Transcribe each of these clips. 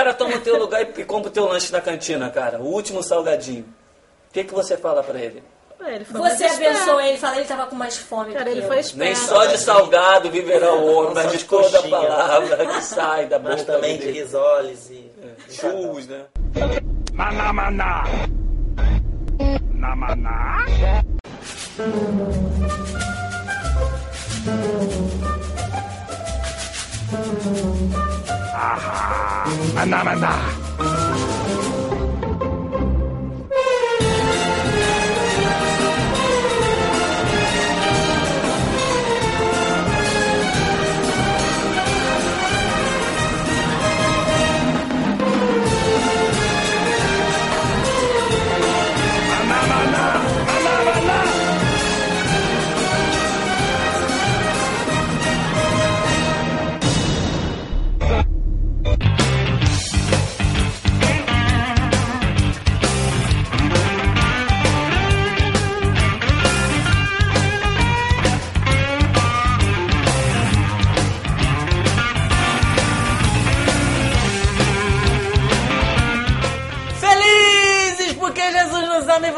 cara toma o teu lugar e compra o teu lanche da cantina, cara. O último salgadinho. O que, que você fala pra ele? Ele foi Você abençoou ele, fala ele tava com mais fome Cara, ele eu. foi esperto. Nem só de salgado viverá o homem, mas de toda coxinha. palavra que sai da boca Mas também de dele. risoles e. Churros, né? Maná, maná. Na maná. Ahá. Maná, maná. Maná,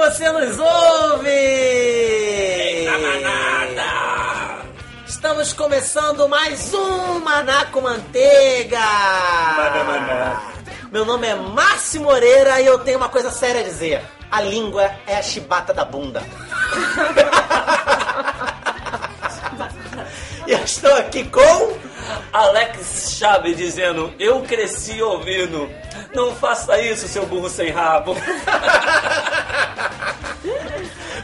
você nos ouve! manada! Estamos começando mais um Maná com Manteiga! Meu nome é Márcio Moreira e eu tenho uma coisa séria a dizer. A língua é a chibata da bunda. e eu estou aqui com... Alex Chaves dizendo, eu cresci ouvindo. Não faça isso, seu burro sem rabo.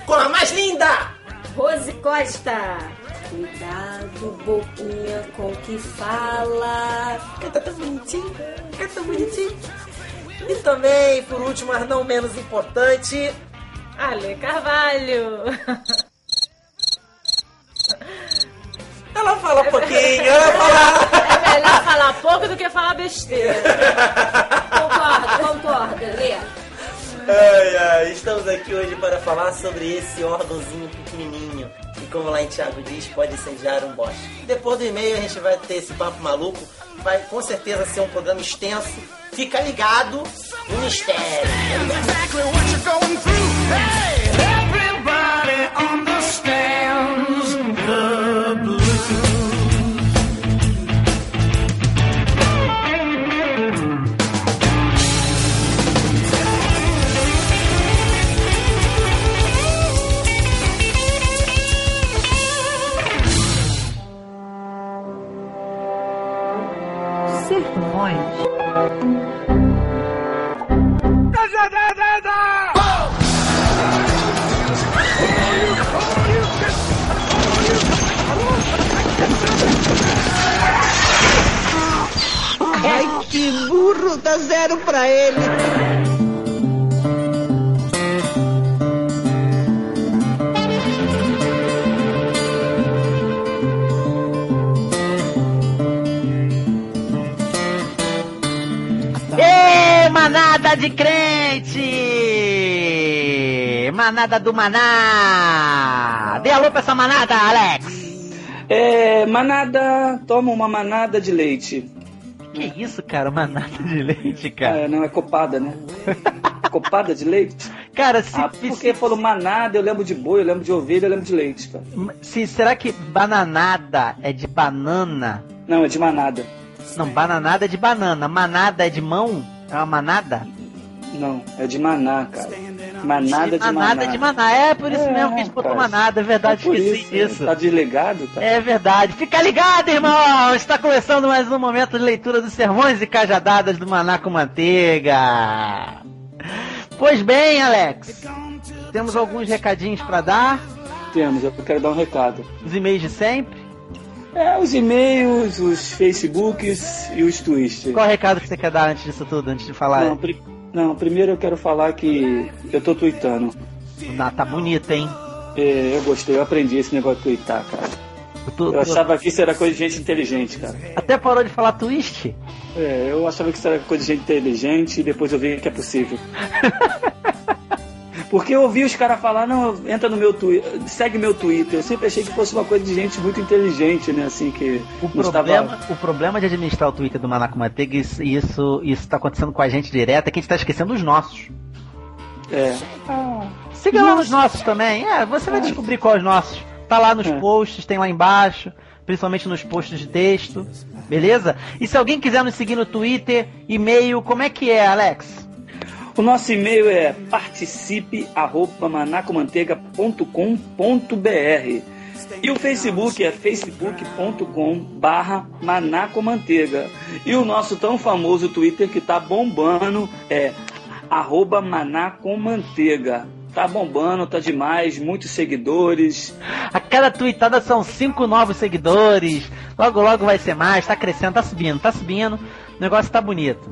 Com a mais linda! Rose Costa. Cuidado, boquinha, com o que fala. Canta tão bonitinho, canta tão bonitinho. E também, por último, mas não menos importante, Ale Carvalho. ela fala um pouquinho, ela fala... É melhor falar pouco do que falar besteira. Concordo, Lê. Ai, ai, estamos aqui hoje para falar sobre esse órgãozinho pequenininho. E como lá em Thiago diz, pode incendiar um boste. Depois do e-mail a gente vai ter esse papo maluco. Vai com certeza ser um programa extenso. Fica ligado no mistério. exactly what you're going through. Hey, everybody understands burro, dá zero pra ele. Manada de crente! Manada do Maná! Dê alô pra essa manada, Alex! É, manada, toma uma manada de leite. Que isso, cara? Manada de leite, cara? Ah, não, é copada, né? copada de leite? Cara, se, Ah, porque falou manada, eu lembro de boi, eu lembro de ovelha, eu lembro de leite, cara. se- será que bananada é de banana? Não, é de manada. Não, bananada é de banana. Manada é de mão? É uma manada? Não, é de maná, cara. Manada de maná. manada é de maná. É por isso É, mesmo que a gente botou manada, é verdade, É esqueci isso, disso. Tá desligado, cara? É verdade. Fica ligado, irmão! Está começando mais um momento de leitura dos sermões e cajadadas do Maná com Manteiga. Pois bem, Alex. Temos alguns recadinhos para dar. Temos, eu quero dar um recado. Os e-mails de sempre. É, os e-mails, os Facebooks e os Twists. Qual o recado que você quer dar antes disso tudo, antes de falar? Não, não, primeiro eu quero falar que eu tô tweetando. Ah, tá bonito, hein? É, eu gostei, eu aprendi esse negócio de tweetar, cara. Eu tô- Eu tô- achava que isso era coisa de gente inteligente, cara. Até parou de falar twist. É, eu achava que isso era coisa de gente inteligente e depois eu vi que é possível. Porque eu ouvi os caras falar, não, entra no meu Twitter, segue meu Twitter. Eu sempre achei que fosse uma coisa de gente muito inteligente, né? Assim, que O não estava- problema, o problema de administrar o Twitter do Manaco Manteiga, isso, isso, isso tá acontecendo com a gente direto, é que a gente tá esquecendo os nossos. É. Siga lá nos nossos também. É, você vai descobrir quais os nossos. Tá lá nos É. posts, tem lá embaixo, principalmente nos posts de texto. Beleza? E se alguém quiser nos seguir no Twitter, e-mail, como é que é, Alex? O nosso e-mail é participe@manacomanteiga.com.br e o Facebook é facebook.com barra manacomanteiga e o nosso tão famoso Twitter que tá bombando é arroba manacomanteiga. Tá bombando, tá demais, muitos seguidores. A cada tweetada são cinco novos seguidores. Logo, logo vai ser mais. Tá crescendo, tá subindo, tá subindo. O negócio tá bonito.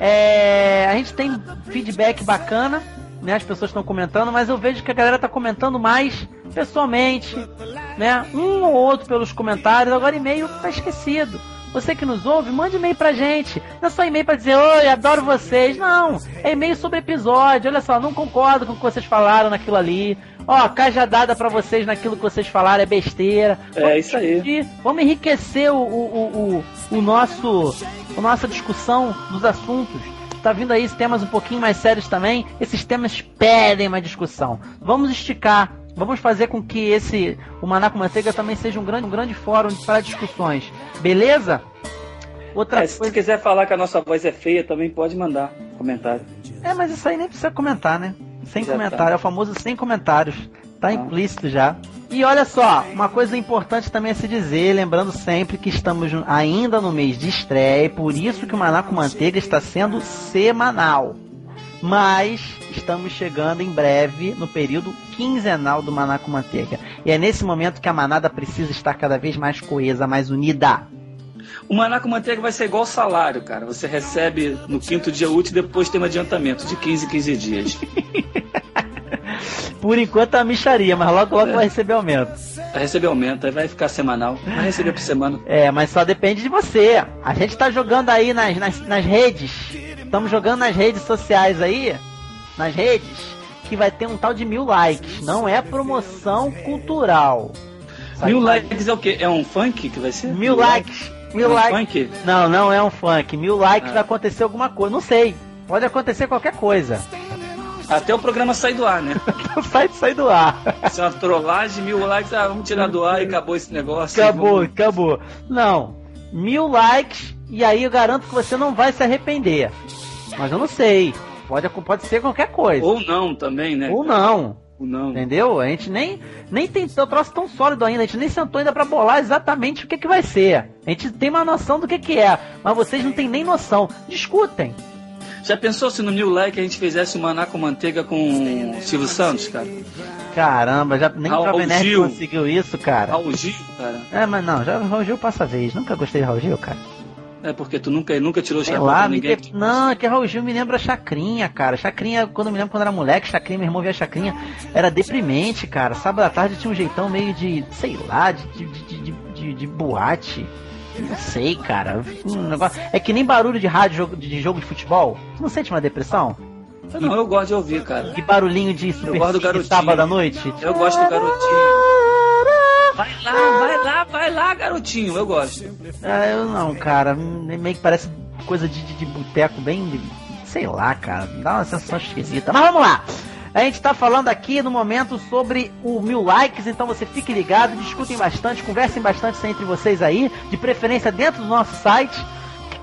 É, a gente tem feedback bacana, né? As pessoas estão comentando, mas eu vejo que a galera tá comentando mais pessoalmente, né? Um ou outro pelos comentários. Agora e-mail tá esquecido. Você que nos ouve, mande e-mail pra gente. Não é só e-mail pra dizer, oi, adoro vocês. Não, é e-mail sobre episódio. Olha só, não concordo com o que vocês falaram naquilo ali. Ó, cajadada pra vocês naquilo que vocês falaram é besteira. É isso aí. Vamos enriquecer o, o, o, o nosso, a nossa discussão dos assuntos. Tá vindo aí temas um pouquinho mais sérios também. Esses temas pedem uma discussão. Vamos esticar. Vamos fazer com que esse o Maná com Manteiga também seja um grande, um grande fórum para discussões. Beleza? Outra É, se coisa. você quiser falar que a nossa voz é feia, também pode mandar comentário. É, mas isso aí nem precisa comentar, né? Sem Já comentário, tá. é o famoso sem comentários. Tá Ah. implícito já. E olha só, uma coisa importante também a se dizer, lembrando sempre que estamos ainda no mês de estreia, e por isso que o Maná com Manteiga está sendo semanal. Mas estamos chegando em breve no período quinzenal do Maná com Manteiga. E é nesse momento que a manada precisa estar cada vez mais coesa, mais unida. O Maná com Manteiga vai ser igual salário, cara. Você recebe no quinto dia útil e depois tem um adiantamento de 15 em 15 dias. Por enquanto é uma micharia, mas logo logo vai receber aumento. Vai receber aumento, aí vai ficar semanal. Vai receber por semana. É, mas só depende de você. A gente tá jogando aí nas, nas, nas redes. Estamos jogando nas redes sociais aí. Nas redes. Que vai ter um tal de mil likes. Não é promoção cultural. Mil likes é o quê? É um funk que vai ser? Mil likes. Mil É um likes. funk? Não, não é um funk. Mil likes Ah. vai acontecer alguma coisa. Não sei. Pode acontecer qualquer coisa. Até o programa sair do ar, né? Sai, sai do ar. Isso é uma trollagem, mil likes, ah, vamos tirar do ar e acabou esse negócio. Acabou, Vamos- acabou. Não. Mil likes e aí eu garanto que você não vai se arrepender. Mas eu não sei. Pode, pode ser qualquer coisa. Ou não também, né? Ou não. Ou não. Entendeu? A gente nem, nem tem o troço tão sólido ainda, a gente nem sentou ainda pra bolar exatamente o que, que vai ser. A gente tem uma noção do que, que é, mas vocês não têm nem noção. Discutem. Já pensou se no New Like a gente fizesse um maná com manteiga com o Silvio Santos, cara? Caramba, já nem o Raul Jovem Nerd Gil. conseguiu isso, cara. Raul Gil, cara. É, mas não, já Raul Gil passa a vez. Nunca gostei de Raul Gil, cara. É porque tu nunca, nunca tirou o chapéu lá, ninguém. não, é que Raul Gil me lembra Chacrinha, cara. Chacrinha, quando eu me lembro quando era moleque, Chacrinha, meu irmão via Chacrinha, era deprimente, cara. Sábado à tarde tinha um jeitão meio de, sei lá, de, de, de- de boate. Não sei, cara. Um negócio... É que nem barulho de rádio de jogo de futebol. Você não sente uma depressão? Não, eu gosto de ouvir, cara. Que barulhinho de super gosto do de garotinho. sábado à noite? Eu gosto do garotinho. Vai lá, vai lá, vai lá, garotinho. Eu gosto. Ah, eu não, cara. Meio que parece coisa de, de, de boteco bem. sei lá, cara. Dá uma sensação esquisita. Mas vamos lá! A gente tá falando aqui no momento sobre o mil likes, então você fique ligado, discutem bastante, conversem bastante entre vocês aí, de preferência dentro do nosso site.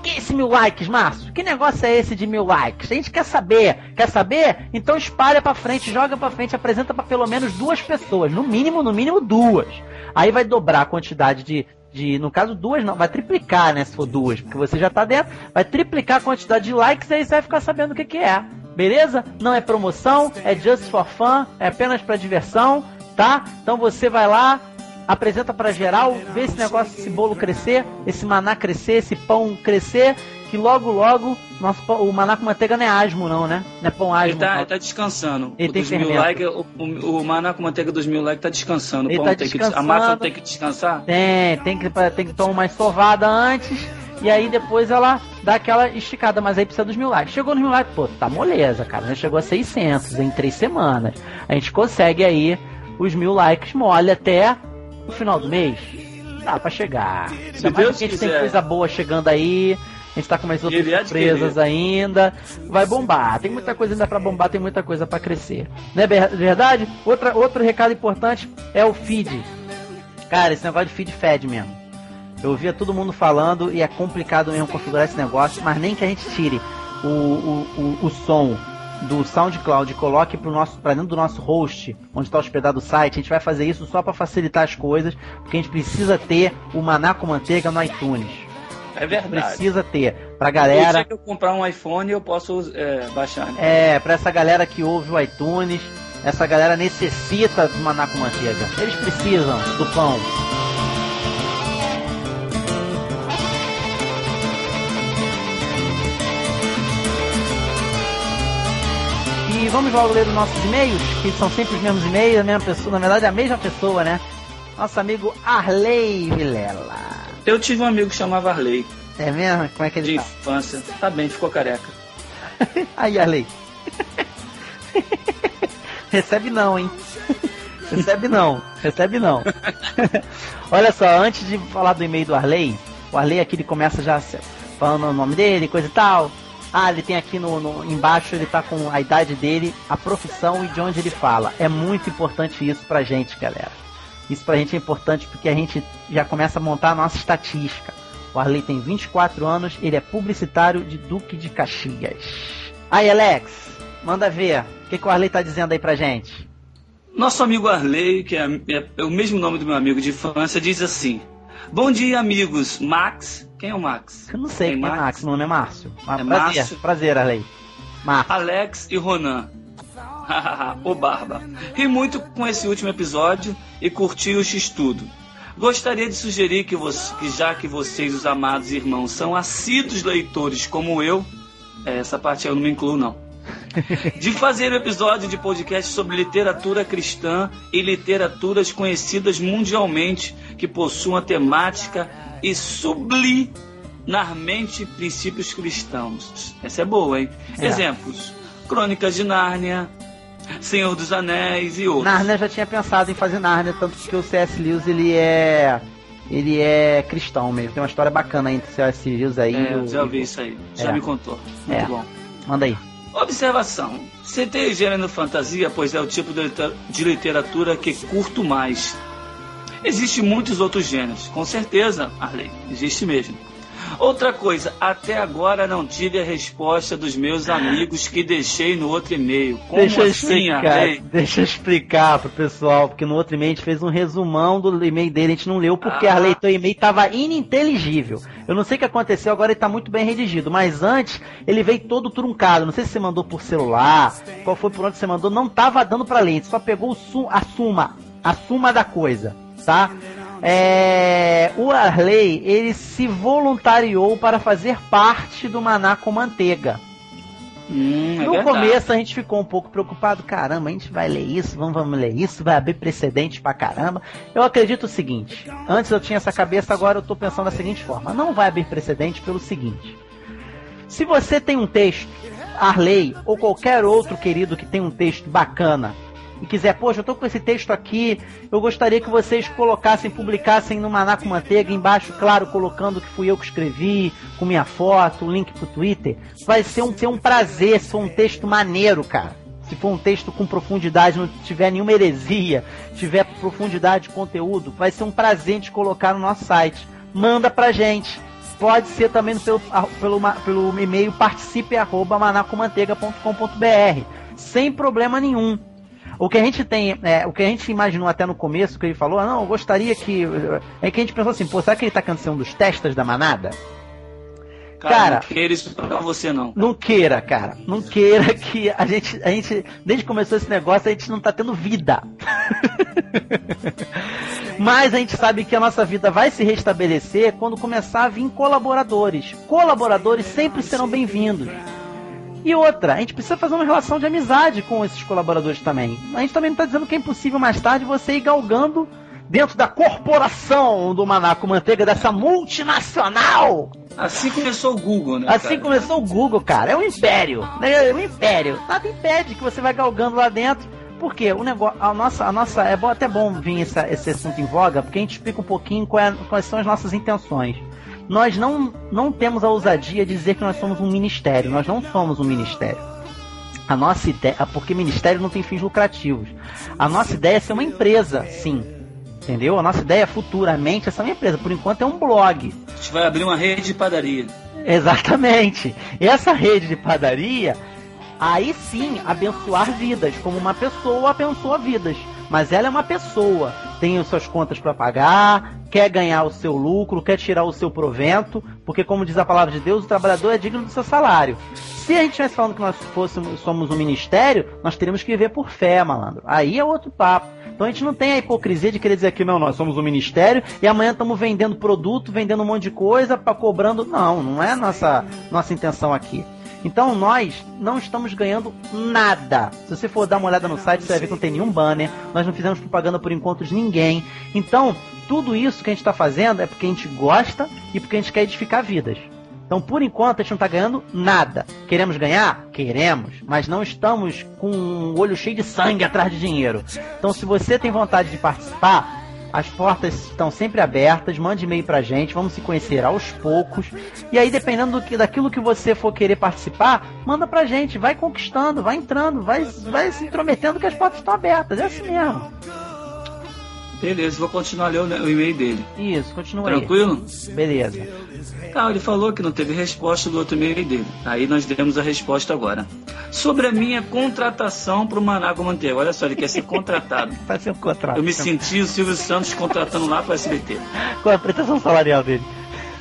Que, é esse mil likes, Márcio? Que negócio é esse de mil likes? A gente quer saber. Quer saber? Então espalha pra frente, joga pra frente, apresenta pra pelo menos duas pessoas. No mínimo, no mínimo duas. Aí vai dobrar a quantidade de, de. No caso, duas não, vai triplicar, né? Se for duas, porque você já tá dentro, vai triplicar a quantidade de likes e aí você vai ficar sabendo o que, que é. Beleza? Não é promoção, é just for fun, é apenas pra diversão, tá? Então você vai lá, apresenta pra geral, vê esse negócio, esse bolo crescer, esse maná crescer, esse pão crescer, que logo, logo, nosso pão- o maná com manteiga não é asmo, não, né? Não é pão Ele asmo. tá, não. ele tá descansando. Ele o tem mil likes, o, o, o maná com manteiga dos mil likes tá descansando. Ele tá tem que, a descansando. massa tem que descansar. Tem, tem que, tem que tomar uma sovada antes E aí depois ela dá aquela esticada, mas aí precisa dos mil likes. Chegou nos mil likes, pô, tá moleza, cara. Já chegou a 600 em três semanas. A gente consegue aí os mil likes mole até o final do mês. Dá pra chegar. Se Deus a gente tem coisa boa chegando aí. A gente tá com mais outras de surpresas ainda. Vai bombar. Tem muita coisa ainda pra bombar, tem muita coisa pra crescer. Não é ver- verdade? Outra, outro recado importante é o feed. Cara, esse negócio de feed fed mesmo. Eu ouvia todo mundo falando e é complicado mesmo configurar esse negócio, mas nem que a gente tire o, o, o, o som do SoundCloud e coloque pro nosso, pra dentro do nosso host, onde está hospedado o site, a gente vai fazer isso só para facilitar as coisas, porque a gente precisa ter o Maná com Manteiga no iTunes. É verdade. Precisa ter. Pra galera. que eu comprar um iPhone, eu posso é, baixar. né? É, pra essa galera que ouve o iTunes, essa galera necessita do maná com manteiga. Eles precisam do pão. Vamos logo ler os nossos e-mails, que são sempre os mesmos e-mails, a mesma pessoa, na verdade é a mesma pessoa, né? Nosso amigo Arley Vilela. Eu tive um amigo que chamava Arley, É mesmo? Como é que de ele tá? infância. Tá bem, ficou careca. Aí, Arley. Recebe não, hein? Recebe não, recebe não. Olha só, antes de falar do e-mail do Arley, o Arley aqui ele começa já falando o nome dele, coisa e tal. Ah, ele tem aqui no, no- embaixo, ele tá com a idade dele, a profissão e de onde ele fala. É muito importante isso pra gente, galera. Isso pra gente é importante porque a gente já começa a montar a nossa estatística. O Arley tem 24 anos, ele é publicitário de Duque de Caxias. Aí, Alex, manda ver. O que, que o Arley tá dizendo aí pra gente? Nosso amigo Arley, que é, é- é o mesmo nome do meu amigo de infância, diz assim: Bom dia, amigos. Max. Quem é o Max? Eu não sei Tem quem é Max? Max, meu nome é Márcio. É prazer, Márcio? prazer, Arley. Márcio. Alex e Ronan. o Barba. Ri muito com esse último episódio e curti o X-Tudo. Gostaria de sugerir que, você, que já que vocês, os amados irmãos, são assíduos leitores como eu, é, essa parte eu não me incluo não, de fazer um episódio de podcast sobre literatura cristã e literaturas conhecidas mundialmente que possuam a temática e subliminarmente princípios cristãos. Essa é boa, hein? É. Exemplos: Crônicas de Nárnia, Senhor dos Anéis e outros. Narnia já tinha pensado em fazer Narnia, tanto que o C.S. Lewis ele é. Ele é cristão mesmo. Tem uma história bacana entre o C.S. Lewis aí. É, e eu já ouvi isso aí, já É. me contou. Muito É. bom. Manda aí. Observação. Citei gênero fantasia, pois é o tipo de literatura que curto mais. Existem muitos outros gêneros, com certeza, Arley, existe mesmo. Outra coisa, até agora não tive a resposta dos meus amigos que deixei no outro e-mail. Como deixa assim, explicar, Arley? deixa eu explicar pro pessoal, porque no outro e-mail a gente fez um resumão do e-mail dele, a gente não leu porque Ah. a leitura e-mail tava ininteligível. Eu não sei o que aconteceu, agora ele tá muito bem redigido, mas antes ele veio todo truncado. Não sei se você mandou por celular, qual foi por onde você mandou, não tava dando pra ler, só pegou sum, a suma, a suma da coisa, tá? É, o Arley, ele se voluntariou para fazer parte do Maná com Manteiga. Hum, é No verdade. começo a gente ficou um pouco preocupado, caramba, a gente vai ler isso, vamos, vamos ler isso, vai abrir precedente pra caramba. Eu acredito o seguinte, antes eu tinha essa cabeça, agora eu tô pensando da seguinte forma, não vai abrir precedente pelo seguinte. Se você tem um texto, Arley, ou qualquer outro querido que tem um texto bacana, e quiser, poxa, eu tô com esse texto aqui, eu gostaria que vocês colocassem, publicassem no Maná com Manteiga, embaixo, claro, colocando que fui eu que escrevi, com minha foto, o link pro Twitter. Vai ser um, ser um prazer, se for um texto maneiro, cara. Se for um texto com profundidade, não tiver nenhuma heresia, tiver profundidade de conteúdo, vai ser um prazer de colocar no nosso site. Manda pra gente. Pode ser também pelo, ma- pelo e-mail participe arroba manacomanteiga.com.br sem problema nenhum. O que a gente tem, é, o que a gente imaginou até no começo, que ele falou, ah, não, eu gostaria que. É que a gente pensou assim, pô, será que ele tá cansando dos testes da manada? Cara, cara- não queira isso pra você não. Não queira, cara. Não queira que a gente, a gente, desde que começou esse negócio, a gente não tá tendo vida. Mas a gente sabe que a nossa vida vai se restabelecer quando começar a vir colaboradores. Colaboradores sempre serão bem-vindos. E outra, a gente precisa fazer uma relação de amizade com esses colaboradores também. A gente também não está dizendo que é impossível mais tarde você ir galgando dentro da corporação do Manaco Manteiga, dessa multinacional Assim começou o Google, né? Assim cara? começou o Google, cara. É um império. né? É um império. Nada impede que você vai galgando lá dentro. Por quê? O negócio, a nossa, a nossa, é bom, até bom vir essa- esse assunto em voga, porque a gente explica um pouquinho qual é- quais são as nossas intenções. Nós não, não temos a ousadia de dizer que nós somos um ministério. Nós não somos um ministério. A nossa ideia, porque ministério não tem fins lucrativos. A nossa ideia é ser uma empresa, sim. Entendeu? A nossa ideia futuramente é ser uma empresa. Por enquanto é um blog. A gente vai abrir uma rede de padaria. Exatamente. Essa rede de padaria, aí sim, abençoar vidas, como uma pessoa abençoa vidas. Mas ela é uma pessoa, tem as suas contas para pagar, quer ganhar o seu lucro, quer tirar o seu provento, porque como diz a palavra de Deus, o trabalhador é digno do seu salário. Se a gente estivesse falando que nós fôssemos, somos um ministério, nós teríamos que viver por fé, malandro. Aí é outro papo. Então a gente não tem a hipocrisia de querer dizer que não, nós somos um ministério e amanhã estamos vendendo produto, vendendo um monte de coisa, para cobrando. Não, não é nossa nossa intenção aqui. Então nós não estamos ganhando nada. Se você for dar uma olhada no site, você vai ver que não tem nenhum banner. Nós não fizemos propaganda por encontro de ninguém. Então, tudo isso que a gente está fazendo é porque a gente gosta e porque a gente quer edificar vidas. Então, por enquanto, a gente não está ganhando nada. Queremos ganhar? Queremos. Mas não estamos com um olho cheio de sangue atrás de dinheiro. Então, se você tem vontade de participar, as portas estão sempre abertas. Mande e-mail pra gente. Vamos se conhecer aos poucos. E aí, dependendo do que, daquilo que você for querer participar, manda pra gente. Vai conquistando, vai entrando, vai, vai se intrometendo que as portas estão abertas. É assim mesmo. Beleza, vou continuar a ler o o e-mail dele. Isso, continua aí. Tranquilo? Beleza. Tá, ele falou que não teve resposta do outro e-mail dele. Aí nós demos a resposta agora. Sobre a minha contratação pro Manago Manteiga. Olha só, ele quer ser contratado. Vai ser um contrato. Eu me senti o Silvio Santos contratando lá pro SBT. Qual a pretensão salarial dele?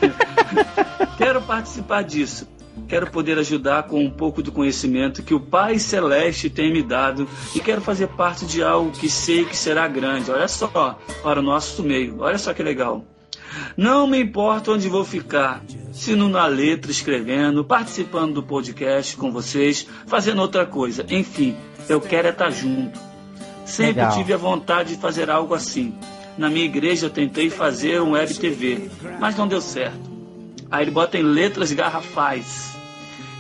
Quero participar disso. Quero poder ajudar com um pouco do conhecimento que o Pai Celeste tem me dado e quero fazer parte de algo que sei que será grande. Olha só, para o nosso meio. Olha só que legal. Não me importa onde vou ficar, se não na letra, escrevendo, participando do podcast com vocês, fazendo outra coisa. Enfim, eu quero é estar junto. Sempre Legal. tive a vontade de fazer algo assim. Na minha igreja eu tentei fazer um web TV, mas não deu certo. Aí ele bota em letras garrafais.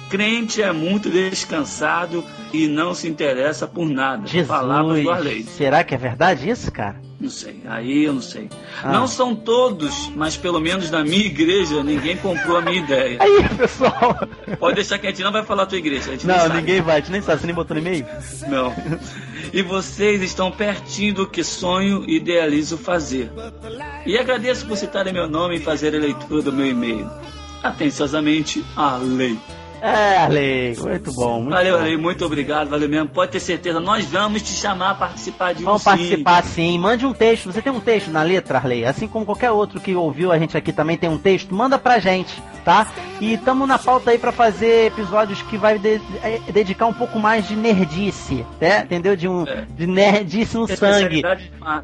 Crente é muito descansado e não se interessa por nada. Palavras do Arley. Jesus. Será que é verdade isso, cara? Não sei, aí eu não sei. Ah. Não são todos, mas pelo menos na minha igreja ninguém comprou a minha ideia. Aí, pessoal. Pode deixar que a gente não vai falar a tua igreja. A Não, ninguém vai, a gente nem sabe, você nem botou no e-mail? Não. E vocês estão pertinho do que sonho e idealizo fazer. E agradeço por citarem meu nome e fazer a leitura do meu e-mail. Atenciosamente, Arley. É, Arley, muito bom. Muito Valeu, bom. Arley, muito obrigado, valeu mesmo. Pode ter certeza, nós vamos te chamar a participar de um Vamos sim. participar sim. Mande um texto. Você tem um texto na letra, Arley? Assim como qualquer outro que ouviu a gente aqui também tem um texto, manda pra gente, tá? E estamos na pauta aí pra fazer episódios que vai de- eh, dedicar um pouco mais de nerdice, né? Entendeu? De um É. de nerdice no sangue.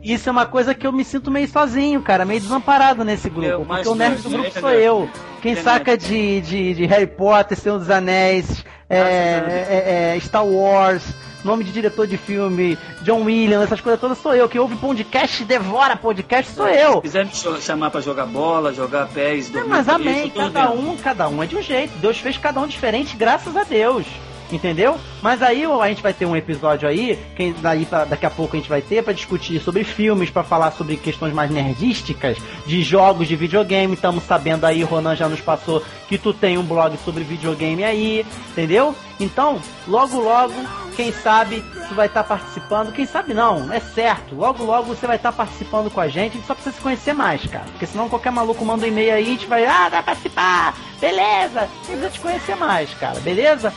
Isso é uma coisa que eu me sinto meio sozinho, cara, meio desamparado nesse grupo. Eu, mas porque o nerd do grupo é sou eu. Quem É saca de, de, de Harry Potter, Senhor dos Anéis, é, é, é, Star Wars, nome de diretor de filme, John Williams, essas coisas todas sou eu. Quem ouve podcast, devora podcast, sou eu. Se quiser me chamar pra jogar bola, jogar pés, É, dormir mas comigo, amém, cada um, cada um é de um jeito. Deus fez cada um diferente, graças a Deus. Entendeu? Mas aí a gente vai ter um episódio aí, que daí pra- daqui a pouco a gente vai ter pra discutir sobre filmes, pra falar sobre questões mais nerdísticas, de jogos de videogame. Estamos sabendo aí, Ronan já nos passou que tu tem um blog sobre videogame aí, entendeu? Então, logo logo, quem sabe tu vai estar participando, quem sabe não, é certo. Logo logo você vai estar participando com a gente, a gente só precisa se conhecer mais, cara. Porque senão qualquer maluco manda um e-mail aí, a gente vai, ah, vai participar, beleza? Precisa te conhecer mais, cara, beleza?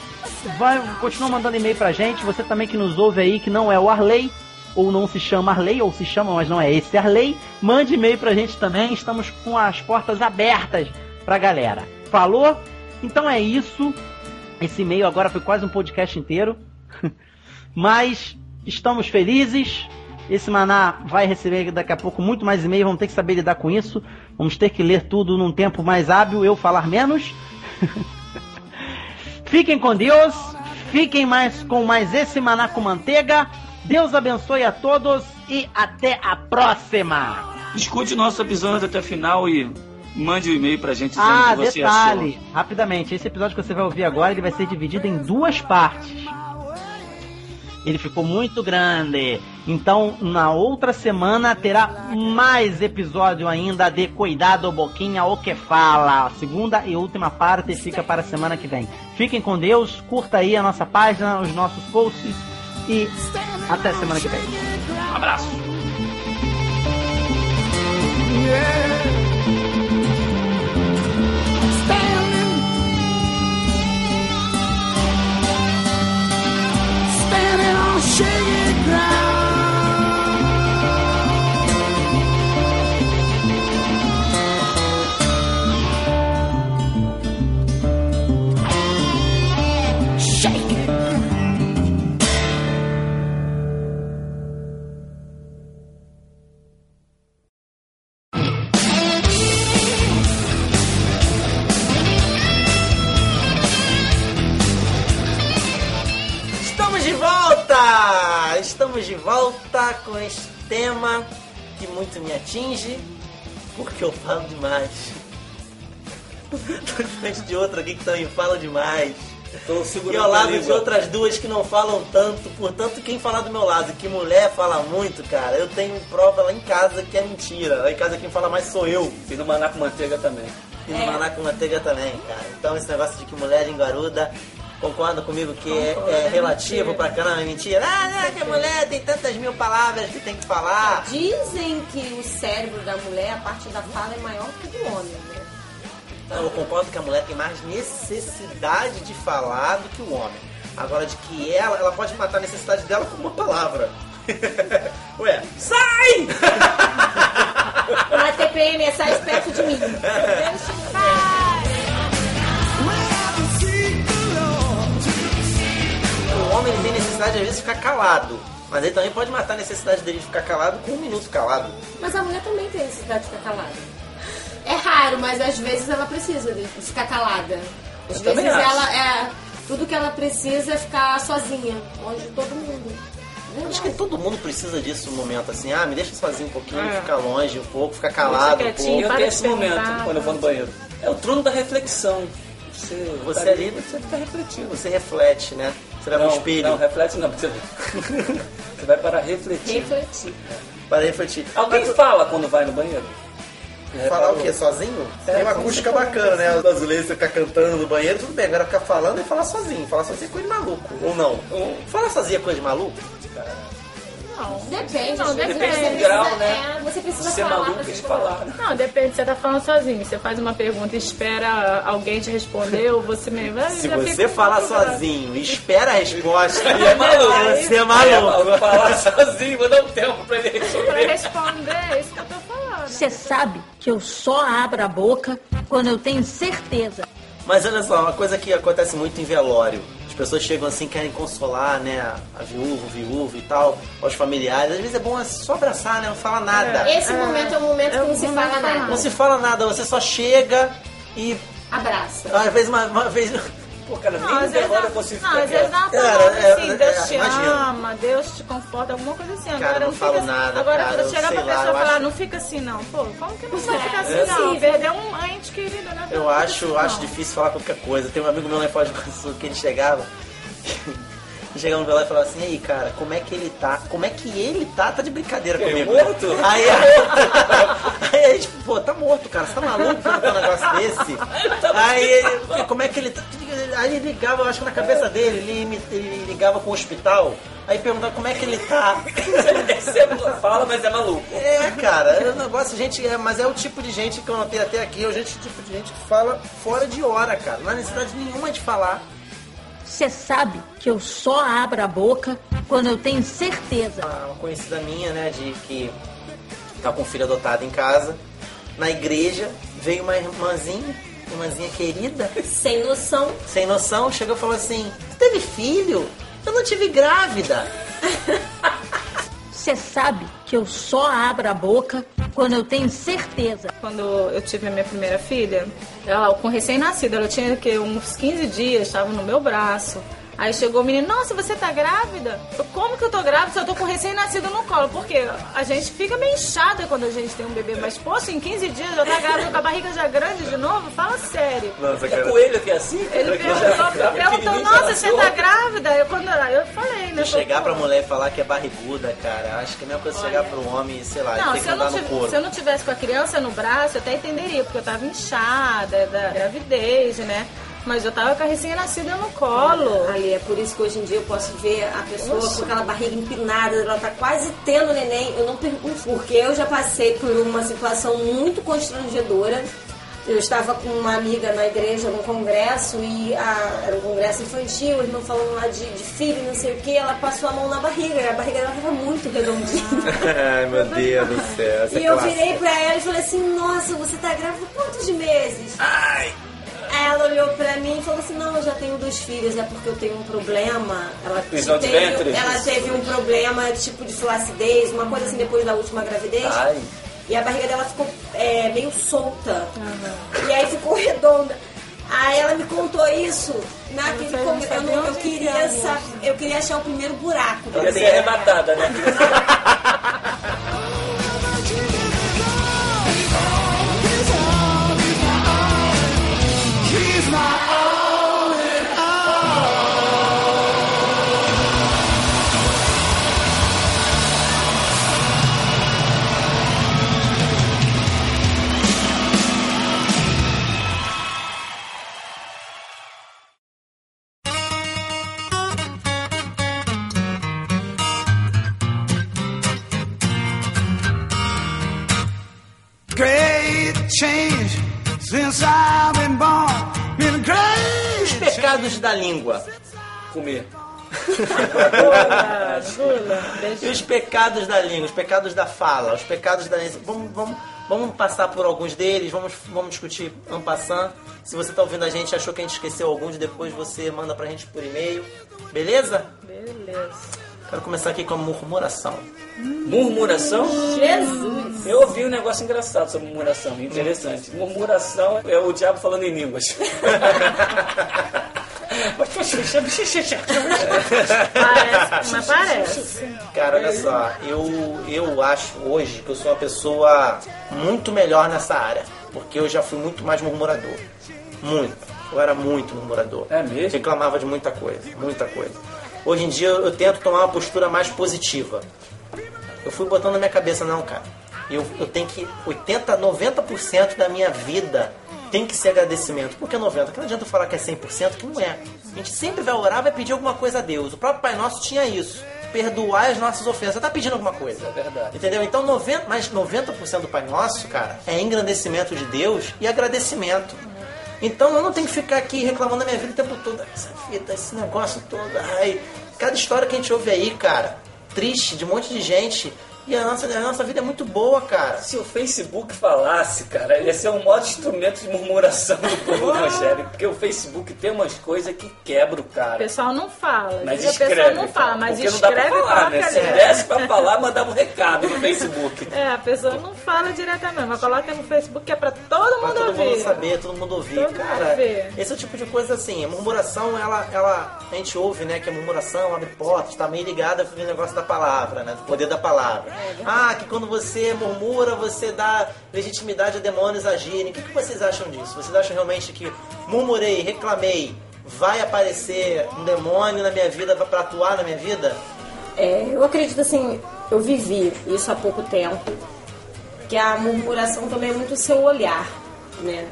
Vai, continua mandando e-mail pra gente, você também que nos ouve aí, que não é o Arley, ou não se chama Arley, ou se chama, mas não é esse Arley, mande e-mail pra gente também, estamos com as portas abertas pra galera. Falou? Então é isso. Esse e-mail agora foi quase um podcast inteiro. Mas estamos felizes. Esse Maná vai receber daqui a pouco muito mais e-mail. Vamos ter que saber lidar com isso. Vamos ter que ler tudo num tempo mais hábil, eu falar menos. Fiquem com Deus. Fiquem mais com mais esse Maná com manteiga. Deus abençoe a todos e até a próxima. Escute nosso episódio até o final e mande um e-mail pra gente dizendo Ah, que você detalhe, rapidamente, esse episódio que você vai ouvir agora, ele vai ser dividido em duas partes. Ele ficou muito grande. Então, na outra semana terá mais episódio ainda de Cuidado Boquinha o que fala. A segunda e última parte fica para a semana que vem. Fiquem com Deus, curta aí a nossa página, os nossos posts e até semana que vem. Um abraço. Standing sugar ground. Tema que muito me atinge, porque eu falo demais. Tô diferente de outra aqui que também fala demais. Tô E ao lado de outras duas que não falam tanto, portanto, quem falar do meu lado que mulher fala muito, cara, eu tenho prova lá em casa que é mentira. Lá em casa quem fala mais sou eu. E no Maná com Manteiga também. E no Maná com Manteiga também, cara. Então esse negócio de que mulher é linguaruda, concorda comigo que é, é relativo pra caramba, é mentira. Ah, não, que a mulher tem tantas mil palavras que tem que falar. Dizem que o cérebro da mulher, a parte da fala, é maior que o do homem, né? Então, eu concordo que a mulher tem mais necessidade de falar do que o homem. Agora, de que ela, ela pode matar a necessidade dela com uma palavra. Ué, sai! Na TPM, sai perto de mim. homem ele tem necessidade, às vezes, de ficar calado. Mas ele também pode matar a necessidade dele de ficar calado com um minuto calado. Mas a mulher também tem necessidade de ficar calada. É raro, mas às vezes ela precisa de ficar calada. Às Eu vezes acho. ela é. Tudo que ela precisa é ficar sozinha, longe de todo mundo. Acho que todo mundo precisa disso no momento, assim. Ah, me deixa sozinho um pouquinho, É. ficar longe um pouco, ficar calado um pouco. Eu tenho esse momento quando eu vou no banheiro. É o trono da reflexão. Você, Você tá ali- você fica refletindo. Você reflete, né? Você leva não, um espelho Não, reflete não. Você, você vai para refletir. Refletir. para refletir. Alguém Mas- fala quando vai no banheiro? Falar o quê? Sozinho? É, Tem uma acústica bacana, né? Os azulejos, você ficar cantando no banheiro, tudo bem. Agora ficar falando e falar sozinho. Falar sozinho é coisa de maluco. Ou não? Falar sozinho é coisa de maluco? Não, às vezes depende você do grau, precisa- né? é, você precisa Ser falar maluco pra falar. Não, depende, você tá falando sozinho. Você faz uma pergunta e espera alguém te responder, ou você mesmo. vai- Se você falar sozinho e espera a resposta, é maluco. você é É, maluco. falar sozinho, vou dar um tempo pra ele Pra responder. responder, é isso que eu tô falando. Você sabe que eu só abro a boca quando eu tenho certeza. Mas olha só, uma coisa que acontece muito em velório. As pessoas chegam assim, querem consolar, né, a viúva, o viúvo e tal, aos familiares. Às vezes é bom só abraçar, né, não falar nada. Esse momento é o momento que É não se fala que nada. Não se fala nada, você só chega e Abraça. às vezes uma, uma vez Pô, cara, nem Não, vezes velório dá, eu consigo não, ficar às vezes uma Cara, palavra é, assim, é, Deus te imagina. ama, Deus te conforta, alguma coisa assim. Cara, Agora não falo fica, nada, Agora cara, chegar pra lá, pessoa e falar, acho- não fica assim não. Pô, como que não vai ficar assim É. não? Perder um ente querido, né? Eu Não acho, assim, acho não. difícil falar qualquer coisa. Tem um amigo meu lá em Foz do Iguaçu que ele chegava. Chegava no velório e falava assim, aí cara, como é que ele tá? Como é que ele tá? Tá de brincadeira Ele comigo. morto? Aí, aí a gente, pô, tá morto, cara, você tá maluco perguntar um negócio desse? Aí ele, como é que ele tá? Aí ele ligava, eu acho que na cabeça dele, ele, ele ligava com o hospital, aí perguntava como é que ele tá. Você fala, mas é maluco. É, cara, é um negócio, gente, é, mas é o tipo de gente que eu notei até aqui, é o gente, tipo de gente que fala fora de hora, cara. Não há necessidade nenhuma de falar. Você sabe que eu só abro a boca quando eu tenho certeza. Uma, uma conhecida minha, né, de que tá com um filho adotado em casa, na igreja, veio uma irmãzinha, irmãzinha querida, Sem noção. sem noção, chegou e falou assim: teve filho? Eu não tive grávida. Você sabe que eu só abro a boca quando eu tenho certeza. Quando eu tive a minha primeira filha, ela com recém-nascida, ela tinha que uns 15 dias, estava no meu braço. Aí chegou o menino, nossa, você tá grávida? Eu, como que eu tô grávida se eu tô com recém-nascido no colo? Porque a gente fica meio inchada quando a gente tem um bebê, mas poxa, em 15 dias já tá grávida com a barriga já grande de novo? Fala sério. Nossa, É cara. coelho que é assim? Ele perguntou, perguntou pequenininho, nossa, já você tá grávida? Eu, quando, eu falei, né? E chegar pra mulher e falar que é barriguda, cara, acho que é a mesma coisa que chegar pro homem, sei lá, Não, tem se que eu, não no couro. se eu não tivesse com a criança no braço, eu até entenderia, porque eu tava inchada da gravidez, né? Mas eu tava com a recém-nascida no colo. Ali, é por isso que hoje em dia eu posso ver a pessoa com aquela barriga empinada, ela tá quase tendo neném. Eu não pergunto porque eu já passei por uma situação muito constrangedora. Eu estava com uma amiga na igreja, num congresso, e a- era um congresso infantil, o irmão falando lá de, de filho, não sei o que, ela passou a mão na barriga, e a barriga dela estava muito redondinha. Ai, meu Deus do céu. essa e é eu clássica. virei pra ela e falei assim, nossa, você tá grávida quantos meses? Ai! Aí ela olhou pra mim e falou assim, não, eu já tenho dois filhos, é porque eu tenho um problema. Ela, teve, ela teve um problema tipo de flacidez, uma coisa assim depois da última gravidez. Ai. E a barriga dela ficou é, meio solta. E aí ficou redonda. Aí ela me contou isso naquele congresso. Eu, não não- eu queria que saber, eu queria achar o primeiro buraco. Queria ser arrematada, né? great Pecados da língua. Comer. E os pecados da língua, os pecados da fala, os pecados da vamos, vamos, vamos passar por alguns deles, vamos, vamos discutir en passant. Se você tá ouvindo a gente achou que a gente esqueceu alguns, depois você manda pra gente por e-mail. Beleza? Beleza. Quero começar aqui com a murmuração. Murmuração? Jesus! Eu ouvi um negócio engraçado sobre murmuração, interessante. Murmuração é o diabo falando em línguas. Parece, mas parece. Cara, olha só, eu, eu acho hoje que eu sou uma pessoa muito melhor nessa área. Porque eu já fui muito mais murmurador. Muito. Eu era muito murmurador. É mesmo? Reclamava de muita coisa, muita coisa. Hoje em dia eu tento tomar uma postura mais positiva. Eu fui botando na minha cabeça, não, cara. Eu, eu tenho que. 80, 90% da minha vida tem que ser agradecimento. Por que 90%? Porque não adianta eu falar que é 100%, que não é. A gente sempre vai orar, vai pedir alguma coisa a Deus. O próprio Pai Nosso tinha isso. Perdoar as nossas ofensas. Você tá pedindo alguma coisa. É verdade. Entendeu? Então, 90, mas 90% do Pai Nosso, cara, é engrandecimento de Deus e agradecimento. Então eu não tenho que ficar aqui reclamando da minha vida o tempo todo. Essa vida, esse negócio todo. Ai, cada história que a gente ouve aí, cara, triste, de um monte de gente. E a nossa, a nossa vida é muito boa, cara. Se o Facebook falasse, cara, ele ia ser um modo instrumento de murmuração do povo evangélico. Porque o Facebook tem umas coisas que quebram o O cara. pessoal não fala. Mas a escreve. pessoa não fala, cara, mas porque não dá escreve pra falar, né? Se ali. desse pra falar, mandava um recado no Facebook. É, a pessoa não fala diretamente, mas coloca no Facebook que é pra todo Pra mundo todo ouvir. mundo saber, todo mundo ouvir. Todo mundo cara, ver. esse é o tipo de coisa assim, a murmuração, ela, ela, a gente ouve, né, que a murmuração abre portas, tá meio ligada com o negócio da palavra, né, do poder da palavra. Ah, que quando você murmura, você dá legitimidade a demônios agirem. O que, que vocês acham disso? Vocês acham realmente que murmurei, reclamei, vai aparecer um demônio na minha vida pra atuar na minha vida? É, eu acredito assim, eu vivi isso há pouco tempo, que a murmuração também é muito o seu olhar, né?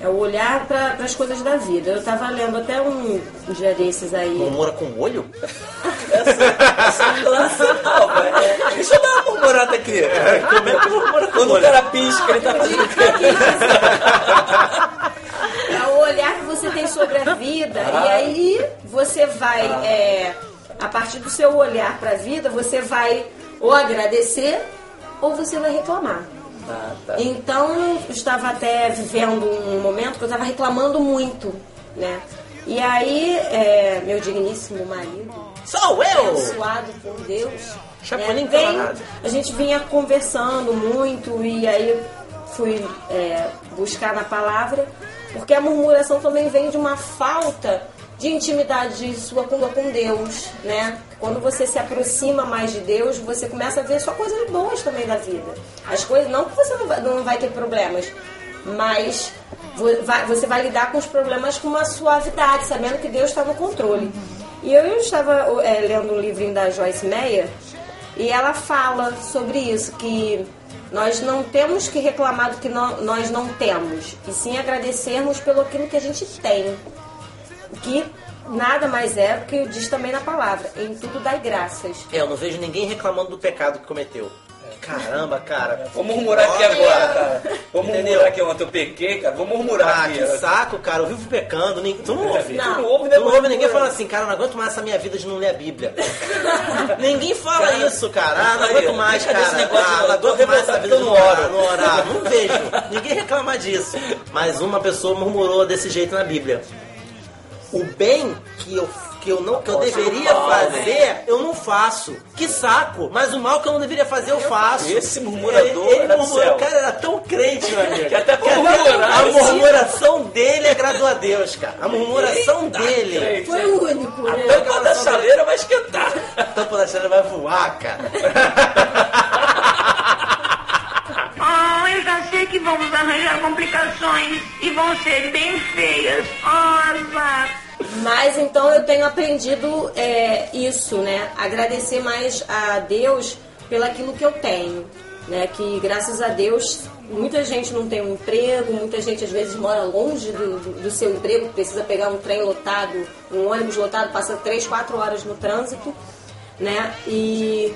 É o olhar para as coisas da vida. Eu tava lendo até um dia desses aí. Murmura com o olho? Essa é clássica nova. É, Eu murmurada aqui. Como é que murmura com o Quando o cara pisca, ele tá fazendo o quê? É o olhar que você tem sobre a vida. E aí você vai, é, a partir do seu olhar para a vida, você vai ou agradecer ou você vai reclamar. Ah, tá. Então, eu estava até vivendo um momento que eu estava reclamando muito, né? E aí, é, meu digníssimo marido, Sou eu! abençoado por Deus, Chapolin né, vem- a gente vinha conversando muito e aí fui é, buscar na palavra, porque a murmuração também vem de uma falta de intimidade sua com, com Deus, né? Quando você se aproxima mais de Deus, você começa a ver só coisas boas também da vida. As coisas, não que você não vai, não vai ter problemas, mas você vai lidar com os problemas com uma suavidade, sabendo que Deus está no controle. E eu, eu estava é, lendo um livrinho da Joyce Meyer e ela fala sobre isso, que nós não temos que reclamar do que nó- nós não temos, e sim agradecermos pelo aquilo que a gente tem. Que nada mais é do que diz também na palavra, em tudo dai graças. É, eu não vejo ninguém reclamando do pecado que cometeu. Caramba, cara. Vou murmurar aqui agora, cara. Vou Entendeu? murmurar aqui ontem eu pequei, cara. Vou murmurar Ah, aqui. que saco, cara. Eu vivo pecando. nem- Tu não ouve. Não. Tu não ouve, Tu né? não ouve ninguém falando assim, cara, eu não aguento mais essa minha vida de não ler a Bíblia. ninguém fala Cara, isso, cara. Ah, não aguento mais, cara. desse negócio, ah, não aguento mais essa vida eu não oro. não orar. Não vejo. Ninguém reclama disso. Mas uma pessoa murmurou desse jeito na Bíblia. O bem que eu, que eu, não, que eu deveria fazer, eu não faço. Que saco. Mas o mal que eu não deveria fazer, eu faço. Esse murmurador ele, ele era do murmurou, céu. cara, era tão crente, meu amigo. Que até Que até a murmuração dele agradou a Deus, cara. A murmuração dele. crente. Foi o único, né? A tampa da chaleira vai esquentar. A tampa da chaleira vai voar, cara. Ah, eu já sei que vamos arranjar complicações e vão ser bem feias. Ah, vá. Mas então eu tenho aprendido é, isso, né? Agradecer mais a Deus pelo aquilo que eu tenho. Né? Que graças a Deus muita gente não tem um emprego, muita gente às vezes mora longe do, do- do seu emprego, precisa pegar um trem lotado, um ônibus lotado, passa três, quatro horas no trânsito, né? E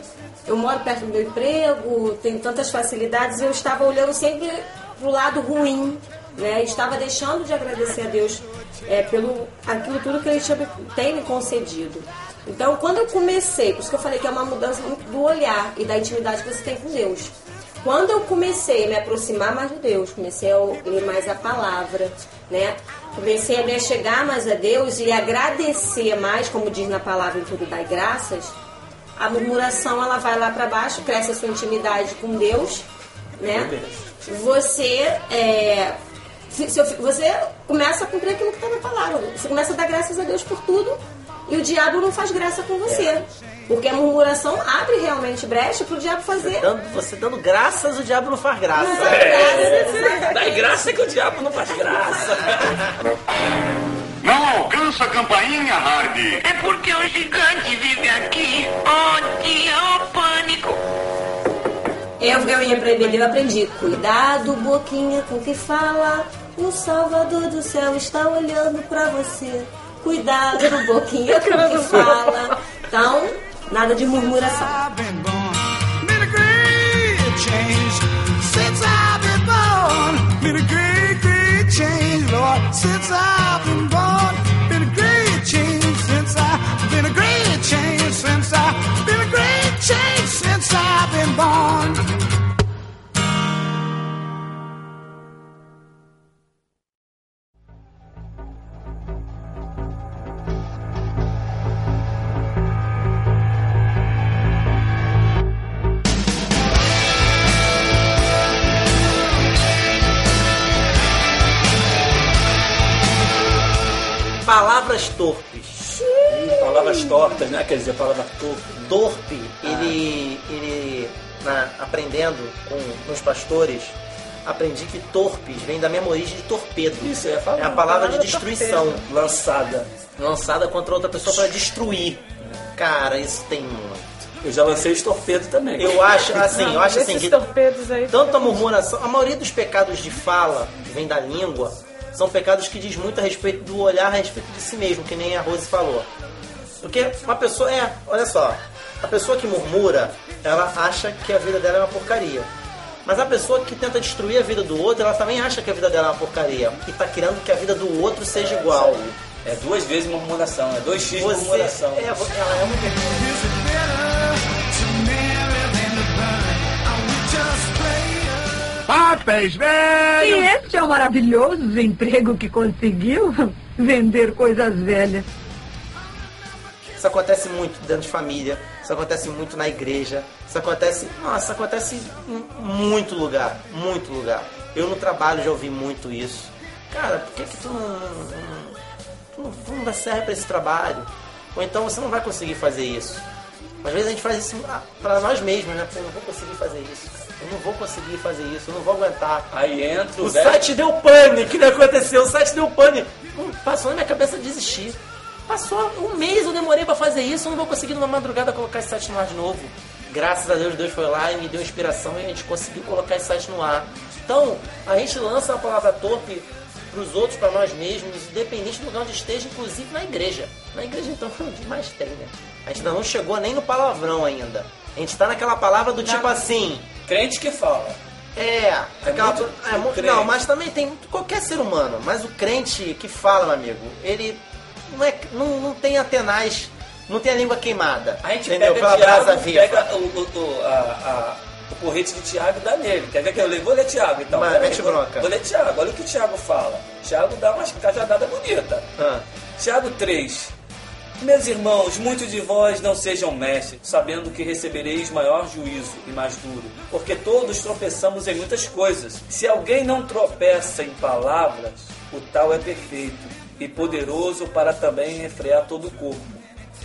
eu moro perto do meu emprego, tenho tantas facilidades, eu estava olhando sempre pro lado ruim, né? Estava deixando de agradecer a Deus é, pelo aquilo tudo que Ele tinha, tem me concedido. Então, quando eu comecei, por isso que eu falei que é uma mudança muito do olhar e da intimidade que você tem com Deus. Quando eu comecei a me aproximar mais de Deus, comecei a ler mais a palavra, né? Comecei a me chegar mais a Deus e agradecer mais, como diz na palavra em tudo dai graças, a murmuração ela vai lá para baixo, cresce a sua intimidade com Deus, né? Você é, se- se- você começa a cumprir aquilo que está na palavra. Você começa a dar graças a Deus por tudo e o diabo não faz graça com você. Porque a murmuração abre realmente brecha para o diabo fazer. Dando- você dando graças, o diabo não faz graça. Dá graça que o diabo não faz graça. Não alcança a campainha, Hardy. É porque o gigante vive aqui. Oh, dia, oh, pânico. Eu, eu ia aprender, eu aprendi. Cuidado, boquinha com que fala. O Salvador do céu está olhando pra você. Cuidado, boquinha com que fala. Então, nada de murmuração. I've been born. Been a great change since I've been born. Quer dizer, palavras tortas. Torpe, ele, ele na- aprendendo com nos pastores, aprendi que torpes vem da mesma origem de torpedo. Isso, é a palavra, É a palavra de destruição. torpedo, Lançada. Lançada contra outra pessoa para destruir. Cara, isso tem muito. Eu já lancei os torpedos também. Eu acho assim, eu acho assim que torpedos aí. tanto a murmuração, a maioria dos pecados de fala que vem da língua são pecados que diz muito a respeito do olhar a respeito de si mesmo, que nem a Rose falou. Porque uma pessoa é, olha só, a pessoa que murmura, ela acha que a vida dela é uma porcaria. Mas a pessoa que tenta destruir a vida do outro, ela também acha que a vida dela é uma porcaria. E tá querendo que a vida do outro seja igual. É duas vezes murmuração, é dois X Você murmuração. é, ela é uma? Papéis E velhos. esse é o maravilhoso emprego que conseguiu? Vender coisas velhas. Isso acontece muito dentro de família, isso acontece muito na igreja, isso acontece, nossa, acontece em muito lugar, muito lugar. Eu no trabalho já ouvi muito isso. Cara, por que, que tu não, tu não, tu não dá certo pra esse trabalho? Ou então você não vai conseguir fazer isso. Às vezes a gente faz isso ah, pra nós mesmos, né? Eu não vou conseguir fazer isso. Eu não vou conseguir fazer isso, eu não vou aguentar. Aí entra o O site deu pane, que não aconteceu? O site deu pane. Passou na minha cabeça desistir. Passou um mês eu demorei pra fazer isso, eu não vou conseguir numa madrugada colocar esse site no ar de novo. Graças a Deus, Deus foi lá e me deu inspiração e a gente conseguiu colocar esse site no ar. Então, a gente lança a palavra torpe pros outros, pra nós mesmos, independente do lugar onde esteja, inclusive na igreja. Na igreja, então, o que mais tem, né? A gente ainda não chegou nem no palavrão ainda. A gente tá naquela palavra do tipo assim. Crente que fala. É, aquela, muito é, mu- crente. não, mas também tem qualquer ser humano. Mas o crente que fala, meu amigo, ele não, é, não, não tem atenaz, não tem a língua queimada. A gente entendeu? pega Pela Tiago, viva. pega o, o, o, a, a- o porrete de Tiago e dá nele. Quer ver que eu leio? Vou ler Tiago então. Mas mete vou, bronca. vou ler Tiago. Olha o que o Tiago fala. Tiago dá umas cajadadas bonitas. Ah. Tiago 3. Meus irmãos, muitos de vós não sejam mestres, sabendo que recebereis maior juízo e mais duro, porque todos tropeçamos em muitas coisas. Se alguém não tropeça em palavras, o tal é perfeito e poderoso para também refrear todo o corpo.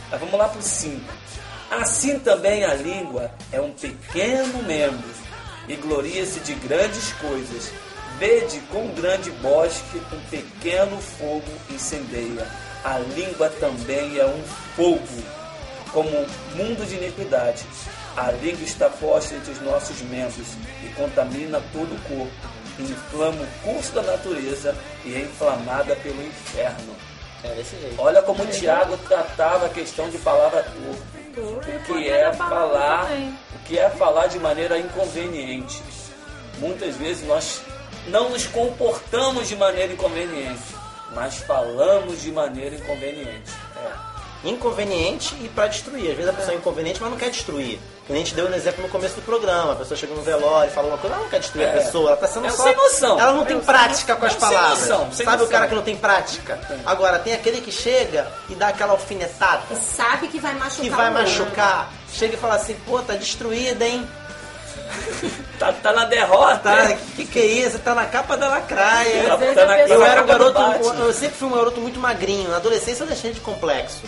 Mas vamos lá para o 5. Assim também a língua é um pequeno membro e gloria-se de grandes coisas. Vede com grande bosque um pequeno fogo incendeia. A língua também é um fogo, como um mundo de iniquidade. A língua está posta entre os nossos membros e contamina todo o corpo, inflama o curso da natureza e é inflamada pelo inferno. É desse jeito. Olha como o Tiago tratava a questão de palavra torpe. O que é falar, o que é falar de maneira inconveniente. Muitas vezes nós não nos comportamos de maneira inconveniente, mas falamos de maneira inconveniente. É. Inconveniente e pra destruir. Às vezes a pessoa é inconveniente, mas não quer destruir. Que nem a gente deu um exemplo no começo do programa. A pessoa chega no velório e fala uma coisa, ela não quer destruir a É. pessoa, ela tá sendo É só. sem noção. Ela não É tem um prática com as é um sem palavras. noção, sem Sabe o noção. cara que não tem prática? Agora, tem aquele que chega e dá aquela alfinetada. E sabe que vai machucar que vai o machucar. Chega e fala assim, pô, tá destruída, hein? Tá, tá na derrota. Tá, que que é isso? Tá na capa da lacraia. Tá- tá na- eu era um garoto, eu sempre fui um garoto muito magrinho. Na adolescência eu deixei de complexo.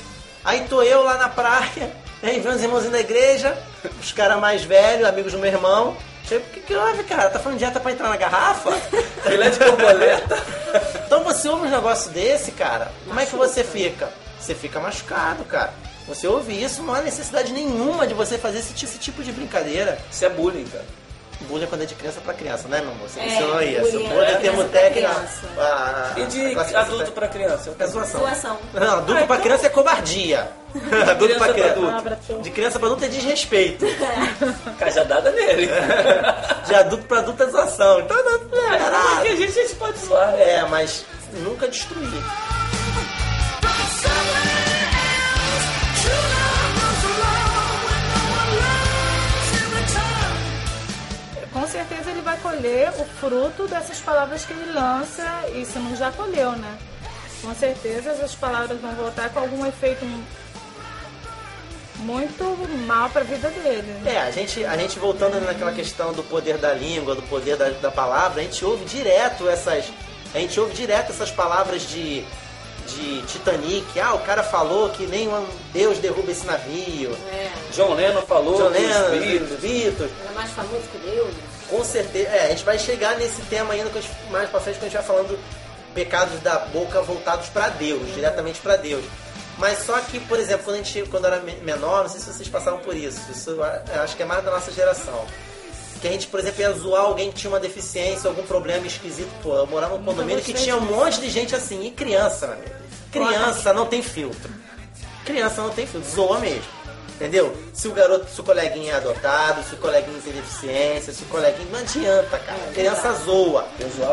Aí tô eu lá na praia, aí vem os irmãozinhos da igreja, os caras mais velhos, amigos do meu irmão. Chego, o que que houve, cara? Tá falando dieta pra entrar na garrafa? Filé de borboleta. Então você ouve um negócio desse, cara, como é que você fica? Você fica machucado, cara. Você ouve isso, não há necessidade nenhuma de você fazer esse tipo de brincadeira. Isso é bullying, cara. Bullying é quando é de criança pra criança, né, meu amor? Você É, ensinou isso. bullying é Bullying é termo técnico. E de adulto pra criança? É zoação. Situação. Não, adulto pra criança é cobardia. adulto pra criança pra De criança pra adulto é desrespeito. Cajadada nele. De adulto pra adulto é zoação. Então não, não, Porque a gente, a gente pode zoar, né? É, mas nunca destruir. Vai colher o fruto dessas palavras que ele lança, e se não já colheu, né? Com certeza essas palavras vão voltar com algum efeito muito mal para a vida dele. É, a gente, a gente voltando naquela questão do poder da língua, do poder da, da palavra, a gente ouve direto essas. A gente ouve direto essas palavras de, de Titanic. Ah, o cara falou que nem um Deus derruba esse navio. É. John Lennon falou John Lennon, Beatles- os Beatles. Ela é mais famoso que Deus. Com certeza. É, a gente vai chegar nesse tema ainda mais pra frente quando a gente vai falando pecados da boca voltados pra Deus, diretamente pra Deus. Mas só que, por exemplo, quando a gente quando era me- menor, não sei se vocês passaram por isso. Isso acho que é mais da nossa geração. Que a gente, por exemplo, ia zoar alguém que tinha uma deficiência, algum problema esquisito. Pô, eu morava num condomínio que tinha um monte de gente assim. E criança, meu amigo. Criança não tem filtro. Criança não tem filtro. Zoa mesmo. Entendeu? Se o garoto, se o coleguinha é adotado, se o coleguinha tem deficiência, se o coleguinha. Não adianta, cara. A criança zoa.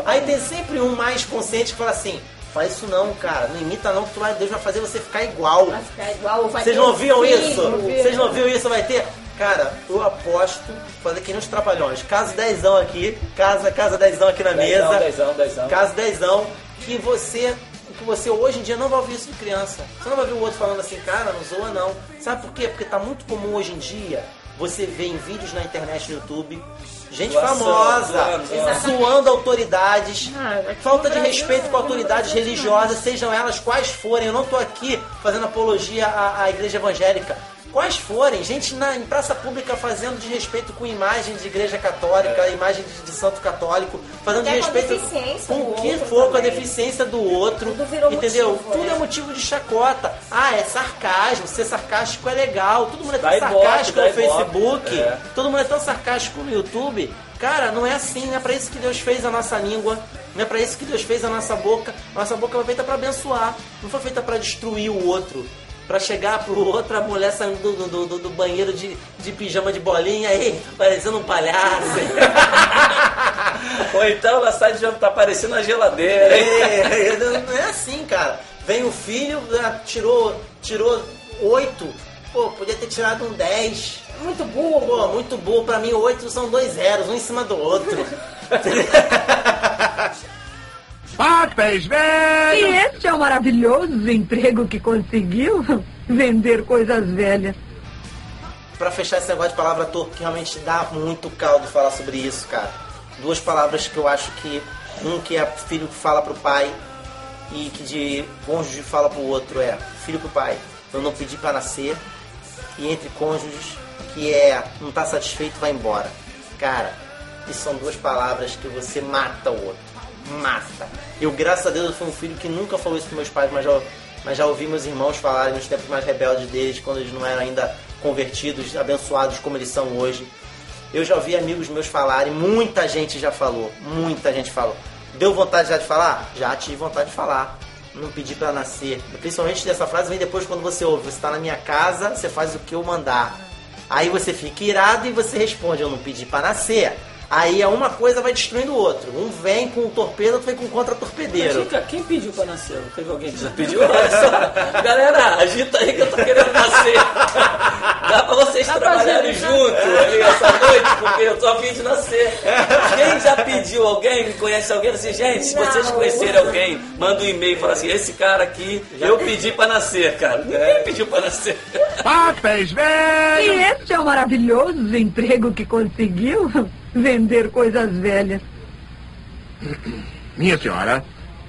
Aí tem sempre um mais consciente que fala assim: faz isso não, cara. Não imita não, que tu vai, Deus vai fazer você ficar igual. Vai ficar igual, vai Vocês não ouviam isso? Vocês não ouviram isso? Vai ter? Cara, eu aposto, fazer que nem os trapalhões. Caso dezão aqui, casa, casa dezão aqui na Dezão, mesa. dezão, dezão. Caso dezão, que você. Que você hoje em dia não vai ouvir isso de criança. Você não vai ver o outro falando assim, cara, não zoa não. Sabe por quê? Porque tá muito comum hoje em dia você ver em vídeos na internet no YouTube gente famosa zoando, autoridades, Ah, falta de respeito com autoridades religiosas, sejam elas quais forem. Eu não tô aqui fazendo apologia à, à igreja evangélica. Quais forem, gente na, em praça pública fazendo desrespeito com imagem de igreja católica, imagem de, de santo católico, fazendo Até com a desrespeito com do o que for, com a deficiência do outro. Tudo virou entendeu? motivo, Tudo é. é motivo de chacota. Ah, é sarcasmo, ser sarcástico é legal. Todo mundo é tão Dá sarcástico no ibope. Facebook, É. todo mundo é tão sarcástico no YouTube. Cara, não é assim, não é pra isso que Deus fez a nossa língua, não é pra isso que Deus fez a nossa boca. Nossa boca foi feita pra abençoar, não foi feita pra destruir o outro. Pra chegar pro outro, a mulher saindo do, do, do- do banheiro de, de pijama de bolinha, ei, parecendo um palhaço. Ou então ela sai de tá parecendo a geladeira. hein? É, não é assim, cara. Vem o filho, tirou, tirou oito. Pô, podia ter tirado um 10. Muito burro. Pô, muito burro. Pra mim, oito são dois zeros, um em cima do outro. Papéis E velhos! esse é o maravilhoso emprego que conseguiu vender coisas velhas. pra fechar esse negócio de palavra torpe, que realmente dá muito caldo falar sobre isso, cara. Duas palavras que eu acho que um que é filho que fala pro pai e que de cônjuge fala pro outro é filho pro pai, eu não pedi pra nascer. E entre cônjuges, que é não tá satisfeito, vai embora. Cara, isso são duas palavras que você mata o outro. Mata. Eu, graças a Deus, eu fui um filho que nunca falou isso pros meus pais, mas já, mas já ouvi meus irmãos falarem nos tempos mais rebeldes deles, quando eles não eram ainda convertidos, abençoados como eles são hoje. Eu já ouvi amigos meus falarem, muita gente já falou, muita gente falou. Deu vontade já de falar? Já tive vontade de falar. Não pedi pra nascer. Principalmente dessa frase vem depois quando você ouve, você tá na minha casa, você faz o que eu mandar. Aí você fica irado e você responde, eu não pedi pra nascer. Aí é uma coisa vai destruindo o outro. Um vem com o torpedo, outro vem com o contra-torpedeiro. Quem pediu pra nascer? Não teve alguém que já pediu? Olha só. Galera, agita aí que eu tô querendo nascer. Dá pra vocês Dá pra trabalharem né? junto ali essa noite, porque eu tô a fim de nascer. Quem já pediu alguém, conhece alguém assim, gente, se vocês Não. conhecerem alguém, manda um e-mail e fala assim, esse cara aqui, eu pedi pra nascer, cara. Ninguém pediu pra nascer. Papéis E velhos! esse é o maravilhoso emprego que conseguiu vender coisas velhas. Minha senhora,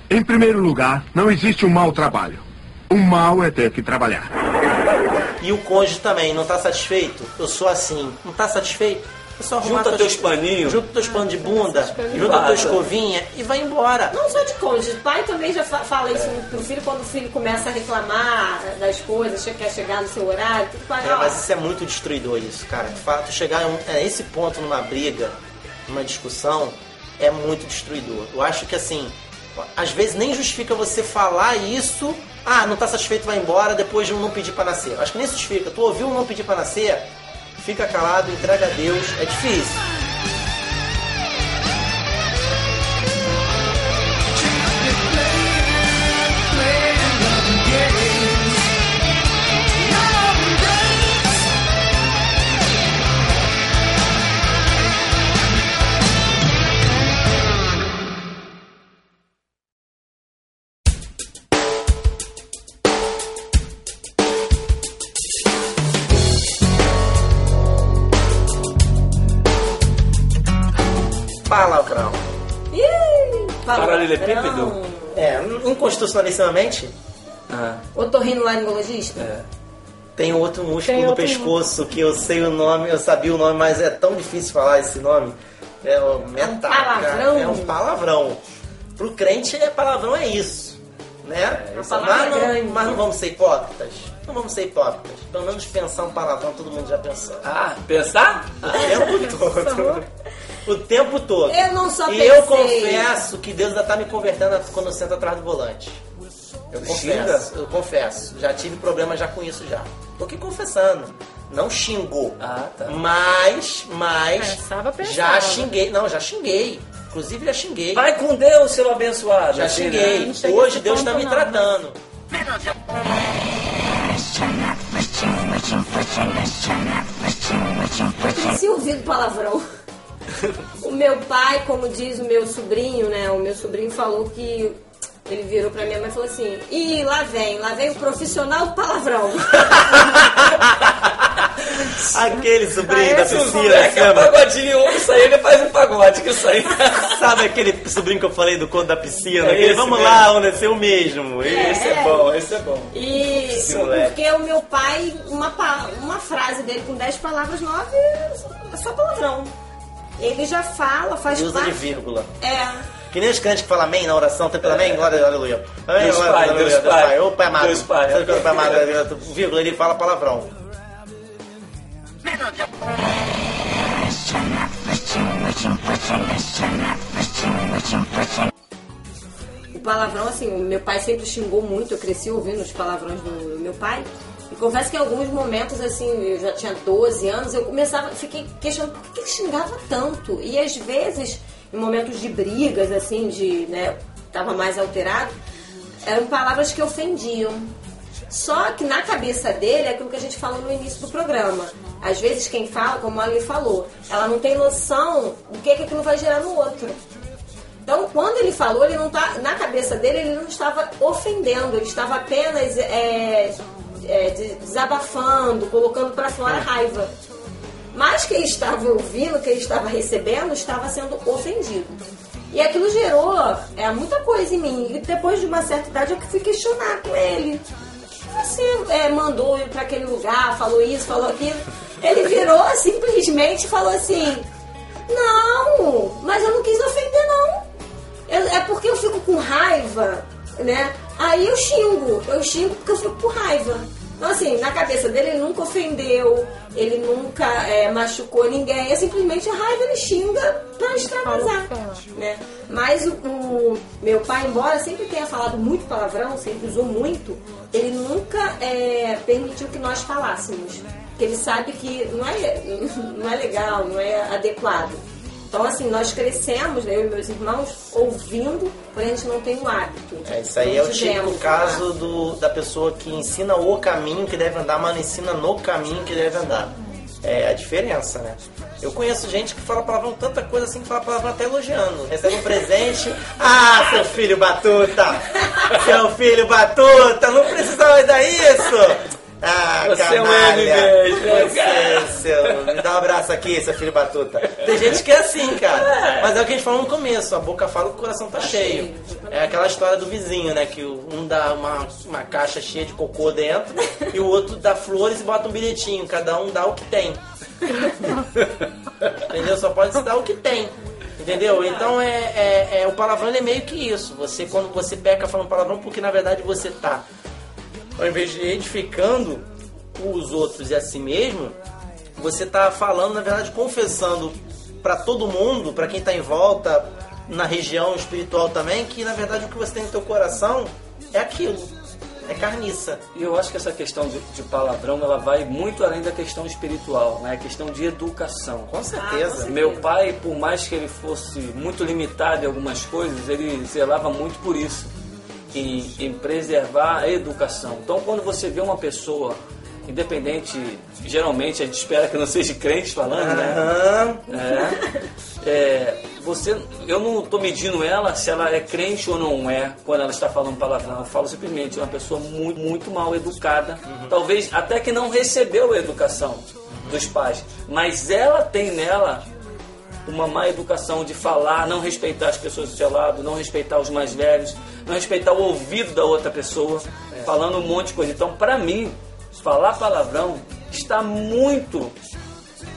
em primeiro lugar, não existe um mau trabalho. O mal é ter que trabalhar. E o cônjuge também, não tá satisfeito? Eu sou assim. Não tá satisfeito? É Junta teus paninhos. Junta teus panos de bunda, junta tua escovinha e vai embora. Não só de cônjuge, pai também já fa- fala isso pro filho quando o filho começa a reclamar das coisas, quer chegar no seu horário, tudo pai, É, mas isso é muito destruidor isso, cara. De fato, chegar a, um- a esse ponto numa briga, numa discussão, é muito destruidor. Eu acho que assim, às vezes nem justifica você falar isso. Ah, não tá satisfeito, vai embora, depois de um não pedir pra nascer. Acho que nem justifica. Tu ouviu um não pedir pra nascer, fica calado, entrega a Deus. É difícil. Paralelepípedo? É, inconstitucionalissimamente, Ah, Otorrinolaringologista? é. tem outro músculo Tem no outro pescoço que eu sei o nome, eu sabia o nome, mas é tão difícil falar esse nome. É o metaca. palavrão. É um palavrão. Pro crente, é palavrão é isso. Né? Palavra mas, é não, grande. mas não vamos ser hipócritas. Não vamos ser hipócritas. Pelo menos pensar um palavrão todo mundo já pensou. Ah, pensar? O tempo todo. O tempo todo. Eu não só E pensei. eu confesso que Deus ainda tá me convertendo quando eu sento atrás do volante. Eu confesso, eu confesso. Já tive problema já com isso já. Tô aqui confessando. Não xingou. Ah, tá. Mas, mas. Pensava, pensava. Já xinguei. Não, já xinguei. Inclusive já xinguei. Vai com Deus, seu abençoado. Já xinguei. Hoje esse Deus tá ponto, me não, tratando. Se ouvido palavrão. O meu pai, como diz o meu sobrinho, né? O meu sobrinho falou que Ele virou pra minha mãe e falou assim: Ih, lá vem, lá vem o profissional do palavrão. Aquele sobrinho Ah, da moleque é um lembra? pagodinho, isso aí ele faz um pagode, que aí. Sabe aquele sobrinho que eu falei do conto da piscina? É Aquele, vamos mesmo. lá, onde é seu mesmo. Esse é bom, esse é bom. E porque o meu pai, uma, uma frase dele com 10 palavras, 9 é só palavrão. Ele já fala, faz Ele usa de parte. vírgula. É. Que nem os crentes que falam amém na oração, tem pelo amém, glória, aleluia. Amém, Deus glória, Pai, aleluia, Deus Pai. Ô Pai amado. Deus Pai. Sabe é o Pai amado, vírgula, ele fala palavrão. O palavrão, assim, o meu pai sempre xingou muito, eu cresci ouvindo os palavrões do meu pai. E confesso que em alguns momentos, assim, eu já tinha 12 anos, eu começava, fiquei questionando por que ele xingava tanto. E às vezes, em momentos de brigas, assim, de, né, tava mais alterado, eram palavras que ofendiam. Só que na cabeça dele é aquilo que a gente falou no início do programa. Às vezes quem fala, como a Ali falou, ela não tem noção do que, que aquilo vai gerar no outro. Então, quando ele falou, ele não tá na cabeça dele, ele não estava ofendendo, ele estava apenas é, é, de- desabafando, colocando para fora raiva. Mas quem estava ouvindo, quem estava recebendo, estava sendo ofendido. E aquilo gerou é, muita coisa em mim. E depois de uma certa idade, eu fui questionar com ele. Você é, mandou ir para aquele lugar, falou isso, falou aquilo. Ele virou simplesmente falou assim: Não, mas eu não quis ofender, não. Eu- é porque eu fico com raiva, né? Aí eu xingo, eu xingo porque eu fico com raiva. Então, assim, na cabeça dele, ele nunca ofendeu, ele nunca é, machucou ninguém. É simplesmente a raiva, ele xinga pra extravasar, né? Mas o, o meu pai, embora sempre tenha falado muito palavrão, sempre usou muito, ele nunca é, permitiu que nós falássemos. Porque ele sabe que não é, não é legal, não é adequado. Então, assim, nós crescemos, né, eu e meus irmãos, ouvindo, porém a gente não tem o hábito. É, isso aí é o típico tivemos, caso do, da pessoa que ensina o caminho que deve andar, mas não ensina no caminho que deve andar. É a diferença, né? Eu conheço gente que fala palavrão tanta coisa assim que fala palavrão até elogiando. Recebe um presente. Ah, seu filho batuta! Seu filho batuta! Não precisava dar isso! Ah, Você é um canalha! M mesmo, Você, seu... Me dá um abraço aqui, seu filho batuta. Tem gente que é assim, cara. Mas é o que a gente falou no começo. A boca fala que o coração tá cheio. É aquela história do vizinho, né? Que um dá uma, uma caixa cheia de cocô dentro e o outro dá flores e bota um bilhetinho. Cada um dá o que tem. Entendeu? Só pode se dar o que tem. Entendeu? Então é, é, é- o palavrão é meio que isso. Você quando você peca falando palavrão porque na verdade você tá ao invés de edificando os outros e a si mesmo, você tá falando, na verdade, confessando para todo mundo, para quem tá em volta, na região espiritual também, que na verdade o que você tem no teu coração é aquilo. É carniça. E eu acho que essa questão de, de palavrão ela vai muito além da questão espiritual, né? A questão de educação. Com certeza. Meu pai, por mais que ele fosse muito limitado em algumas coisas, ele zelava muito por isso, em, em preservar a educação. Então, quando você vê uma pessoa, independente, geralmente a gente espera que não seja crente falando, né? Aham. É, é, você, eu não estou medindo ela se ela é crente ou não é quando ela está falando palavrão. Eu falo simplesmente é uma pessoa muito, muito mal educada, talvez até que não recebeu a educação dos pais, mas ela tem nela uma má educação de falar, não respeitar as pessoas do seu lado, não respeitar os mais velhos, não respeitar o ouvido da outra pessoa, falando um monte de coisa. Então, para mim, falar palavrão está muito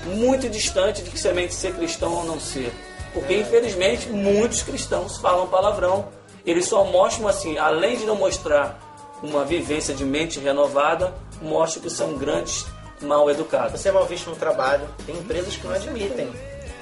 muito distante de que semente ser cristão ou não ser. Porque, infelizmente, muitos cristãos falam palavrão. Eles só mostram assim, além de não mostrar uma vivência de mente renovada, mostram que são grandes mal educados. Você é mal visto no trabalho. Tem empresas que não admitem.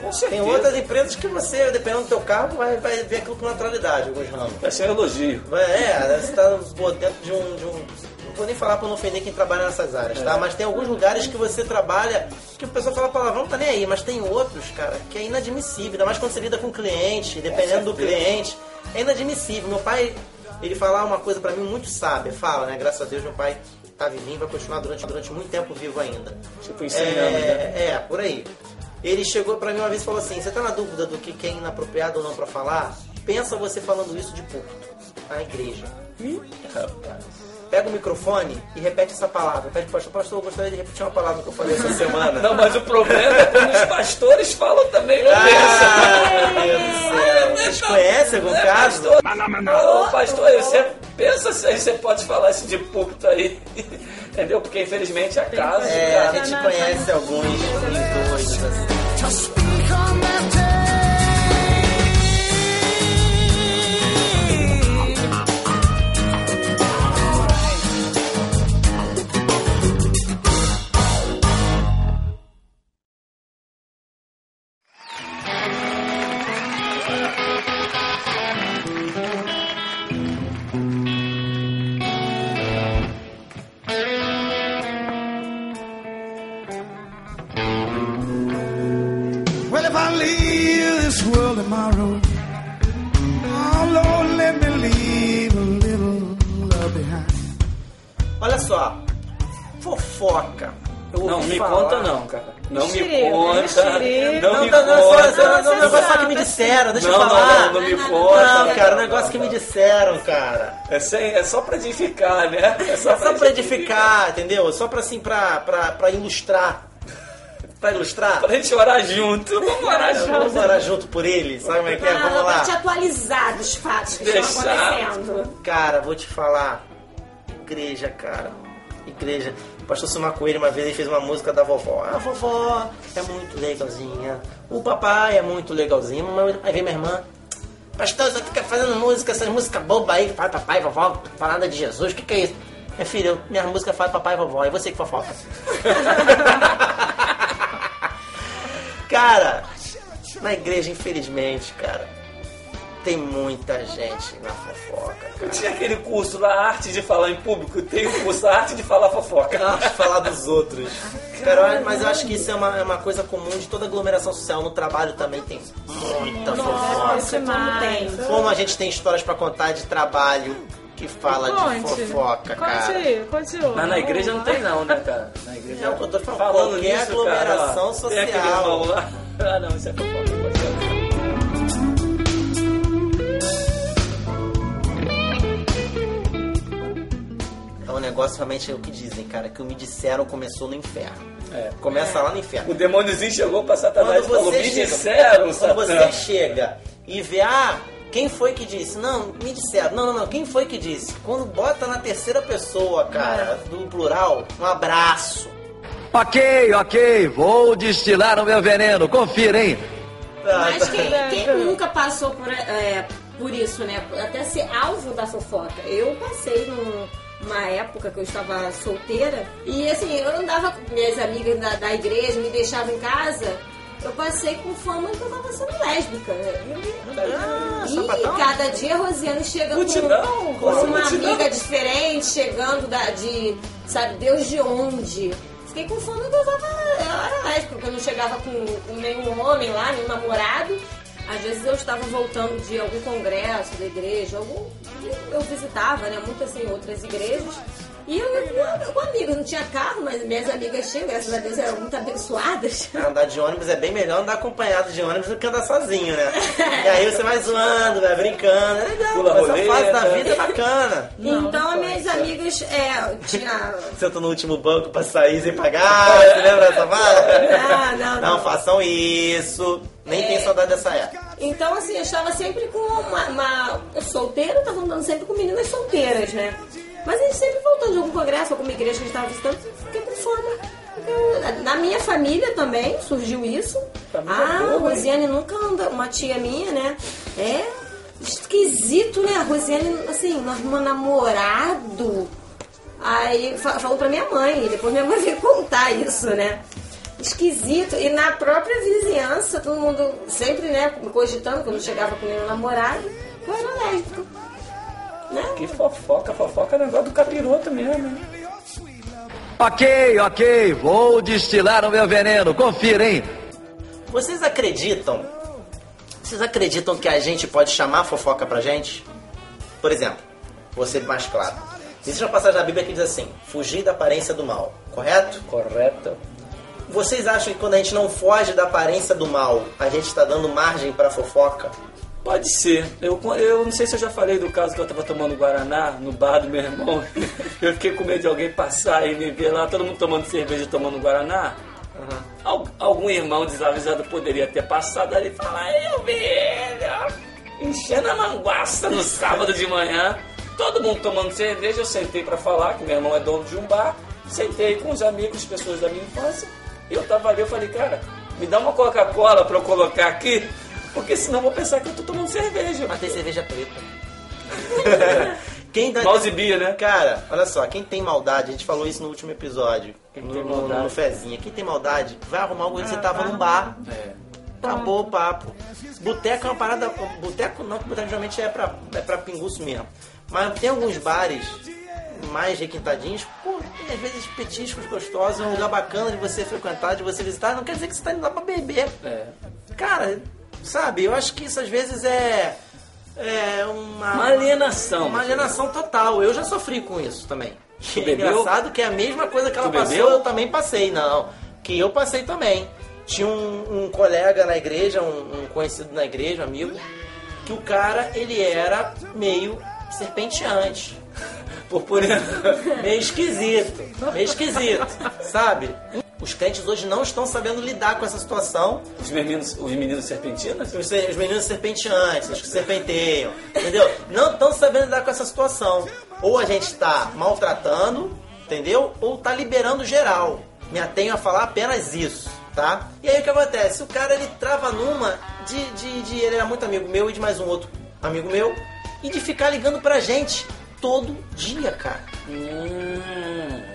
Com Tem outras empresas que você, dependendo do teu cargo, vai, vai ver aquilo com naturalidade, alguns ramos. Vai ser um elogio. É, você tá dentro de um, de um. Não vou nem falar pra não ofender quem trabalha nessas áreas, tá? Mas tem alguns lugares que você trabalha que o pessoal fala palavrão, tá nem aí, mas tem outros, cara, que é inadmissível, ainda mais quando você lida com cliente, dependendo do cliente, é inadmissível. Meu pai, ele fala uma coisa pra mim muito sábia, fala, né? Graças a Deus, meu pai tá vivinho vai continuar durante, durante muito tempo vivo ainda. Tipo, em 100 anos, né? É, é, por aí. Ele chegou pra mim uma vez e falou assim: Você tá na dúvida do que que é inapropriado ou não pra falar? Pensa você falando isso de púlpito, na igreja. Pega o microfone e repete essa palavra. Pede pro pastor, pastor, eu gostaria de repetir uma palavra que eu falei essa semana. Não, mas o problema é quando os pastores falam também, não Ah, pensa. meu Deus do céu. Vocês conhecem algum caso? Não, pastor, você pensa se aí você pode falar isso de púlpito aí. Entendeu? Porque infelizmente é caso. É, a cara. gente conhece alguns doidos assim. É, sem- é só pra edificar, né? É só Só pra edificar, entendeu? Só pra assim, pra, pra, pra ilustrar. Pra ilustrar? Pra gente orar junto. Vamos orar Vamos junto. orar junto por ele, sabe como é que é? Pra, Vamos pra te lá. atualizar dos fatos que Deixar. estão acontecendo. Cara, vou te falar. Igreja, cara. Igreja. O pastor Silmar Coelho uma vez ele fez uma música da vovó. A vovó é muito legalzinha. O papai é muito legalzinho. Mas- Aí vem minha irmã. Pastor, você fica fazendo música, essas músicas bobas aí, fala papai, vovó, falada de Jesus, o que, que é isso? Minha filha, eu- minha música fala papai vovó, é você que fofoca. cara, na igreja, infelizmente, cara, tem muita gente na fofoca, cara. Tinha aquele curso lá, arte de falar em público. Tem o curso arte de falar fofoca. Arte de falar dos outros. Cara, mas eu acho que isso é uma, é uma coisa comum de toda aglomeração social. No trabalho também tem muita fofoca. Nossa, demais. Como a gente tem histórias pra contar de trabalho que fala de Conte. fofoca, cara. Conte, conte. Mas na igreja não tem não, né, cara? Na igreja É o que eu tô falando, qualquer nisso, aglomeração cara, ó, Tem aquele social. lá. Ah, não, isso é fofoca. Negócio realmente é o que dizem, cara, que o me disseram começou no inferno. É. Começa lá no inferno. O demôniozinho chegou pra Satanás e Quando falou, você me chega- disseram, Quando Satã. você chega e vê, ah, quem foi que disse? Não, me disseram. Não, não, não, quem foi que disse? Quando bota na terceira pessoa, cara, É. do plural, um abraço. Ok, ok, vou destilar o meu veneno, confira, hein? Mas quem, quem nunca passou por, é, por isso, né? Até ser alvo da fofoca. Eu passei num- numa época que eu estava solteira e assim, eu andava com minhas amigas da, da igreja, me deixava em casa. Eu passei com fama que eu tava sendo lésbica. Ah, E sapatão? cada dia a Rosiane chega com, com uma amiga diferente, chegando da, de, sabe, Deus de onde. Fiquei com fama que eu tava. Eu era lésbica, porque eu não chegava com, com nenhum homem lá, nenhum namorado. Às vezes eu estava voltando de algum congresso da igreja, algum. Eu visitava, né? Muito assim, outras igrejas. E eu, com amigos, não tinha carro, mas minhas amigas tinham, graças a Deus, eram muito abençoadas. Andar de ônibus é bem melhor andar acompanhado de ônibus do que andar sozinho, né? E aí você vai zoando, vai brincando. É legal, Pula essa roleta. fase da vida é bacana. então, as minhas amigas, é, tinha Senta no último banco pra sair sem pagar, você lembra dessa fase? Ah, não, não. Não façam isso. Nem tem saudade dessa época. Então, assim, eu estava sempre com uma. uma eu solteira, estava andando sempre com meninas solteiras, né? Mas a gente sempre voltando de algum congresso, alguma igreja que a gente estava visitando, fiquei com. Eu- Na minha família também surgiu isso. ah, boa? Rosiane nunca anda. Uma tia minha, né? É esquisito, né? A Rosiane, assim, nós um namorado. Aí fa- falou pra minha mãe, depois minha mãe veio contar isso, né? Esquisito. E na própria vizinhança, todo mundo sempre, né, cogitando, quando chegava com meu namorado, eu era lésbica. Né? Que fofoca, fofoca é negócio do capiroto mesmo. né? Ok, ok, vou destilar o meu veneno, confira, hein? Vocês acreditam? Vocês acreditam que a gente pode chamar fofoca pra gente? Por exemplo, vou ser mais claro. Existe uma passagem da Bíblia que diz assim: fugir da aparência do mal, correto? Correto. Vocês acham que quando a gente não foge da aparência do mal, a gente está dando margem pra fofoca? Pode ser. Eu, eu não sei se eu já falei do caso que eu tava tomando Guaraná no bar do meu irmão. Eu fiquei com medo de alguém passar e me ver lá, todo mundo tomando cerveja e tomando Guaraná. Al- algum irmão desavisado poderia ter passado ali e falar, eu vi ele, ó, enchendo a manguaça no sábado de manhã. Todo mundo tomando cerveja, eu sentei pra falar, que meu irmão é dono de um bar. Sentei com os amigos, pessoas da minha infância. Eu tava ali, eu falei, cara, me dá uma Coca-Cola pra eu colocar aqui, porque senão eu vou pensar que eu tô tomando cerveja. Mas tem cerveja preta. Quem dá... Mouse Bia, né? Cara, olha só, quem tem maldade, a gente falou isso no último episódio, Quem no, no- no Fezinha. Quem tem maldade, vai arrumar algo que você tava num bar. É. Acabou o papo. Boteco é uma parada. Boteco não, que boteco geralmente é pra, é pra pinguço mesmo. Mas tem alguns bares mais requintadinhos, pô, tem às vezes petiscos gostosos, é um lugar bacana de você frequentar, de você visitar, não quer dizer que você tá indo lá pra beber. É. Cara, sabe, eu acho que isso às vezes é. É uma. Uma alienação. Uma alienação total. Eu já sofri com isso também. Tu é bebeu? engraçado que é a mesma coisa que ela Tu passou, bebeu? eu também passei, não. Que eu passei também. Tinha um, um colega na igreja, um, um conhecido na igreja, um amigo, que o cara, ele era meio serpenteante. Purpurina. meio esquisito. Meio esquisito, sabe? Os crentes hoje não estão sabendo lidar com essa situação. Os meninos, os meninos serpentinas? Os, meninos serpenteantes, os que serpenteiam, entendeu? Não estão sabendo lidar com essa situação. Ou a gente está maltratando, entendeu? Ou está liberando geral. Me atenho a falar apenas isso, tá? E aí o que acontece? O cara ele trava numa de, de, de- Ele era muito amigo meu e de mais um outro amigo meu. E de ficar ligando pra gente todo dia, cara.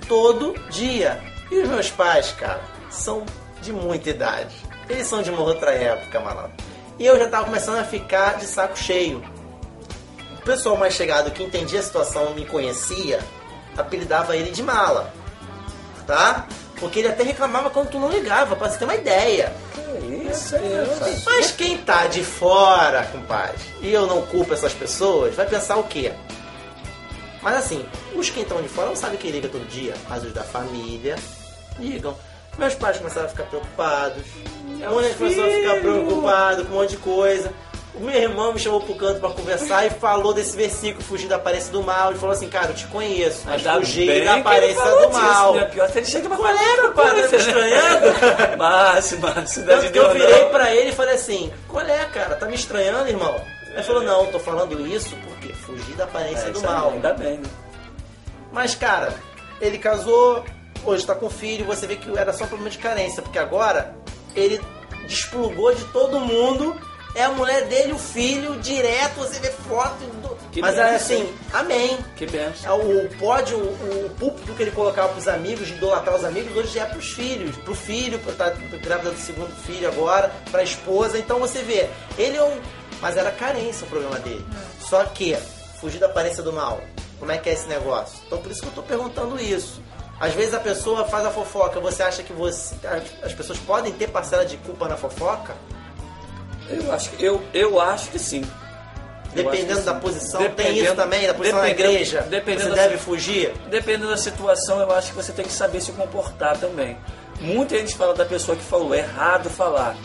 Todo dia. E os meus pais, cara, são de muita idade. Eles são de uma outra época, malandro. E eu já tava começando a ficar de saco cheio. O pessoal mais chegado que entendia a situação me conhecia, apelidava ele de mala. Tá? Porque ele até reclamava quando tu não ligava, pra você ter uma ideia. Isso, Mas quem tá de fora, compadre, e eu não culpo essas pessoas, vai pensar o quê? Mas assim, os que estão de fora não sabem quem liga todo dia, mas os da família ligam. Meus pais começaram a ficar preocupados, a mãe começou a ficar preocupado com um monte de coisa. O meu irmão me chamou pro canto pra conversar e falou desse versículo, fugir da aparência do mal. Ele falou assim, cara, eu te conheço, mas Ainda fugir da aparência do disso, mal. né? Pior se ele chega pra é, coisa, Tá né? estranhando? Márcio, Márcio, cidade Tanto de que eu virei não. pra ele e falei assim, qual é, cara? Tá me estranhando, irmão? Ele falou, não, tô falando isso porque fugir da aparência É, do mal. Ainda bem, né? Mas, cara, ele casou, hoje tá com filho, você vê que era só problema de carência, porque agora ele desplugou de todo mundo, é a mulher dele, o filho, direto, você vê foto. do- Que Mas é benção. assim, amém. Que benção. É O pódio, o, o púlpito que ele colocava pros amigos, de idolatrar os amigos, hoje é pros filhos. Pro filho, pra tá grávida do segundo filho agora, pra esposa. Então você vê, ele é um. Mas era carência o problema dele. Só que, fugir da aparência do mal. Como é que é esse negócio? Então por isso que eu tô perguntando isso. Às vezes a pessoa faz a fofoca, você acha que você. As pessoas podem ter parcela de culpa na fofoca? Eu acho que, eu, eu acho que sim. Dependendo da posição, tem isso também, da posição dependendo- igreja. Dependendo você da- deve fugir. Dependendo da situação, eu acho que você tem que saber se comportar também. Muita gente fala da pessoa que falou, é errado falar.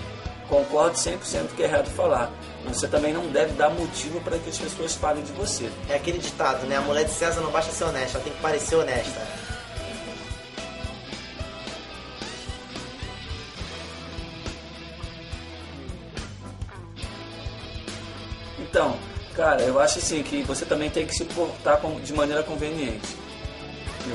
Concordo 100% que é errado falar. Mas Você também não deve dar motivo para que as pessoas falem de você. É aquele ditado, né? A mulher de César não basta ser honesta, ela tem que parecer honesta. Então, cara, eu acho assim que você também tem que se portar de maneira conveniente.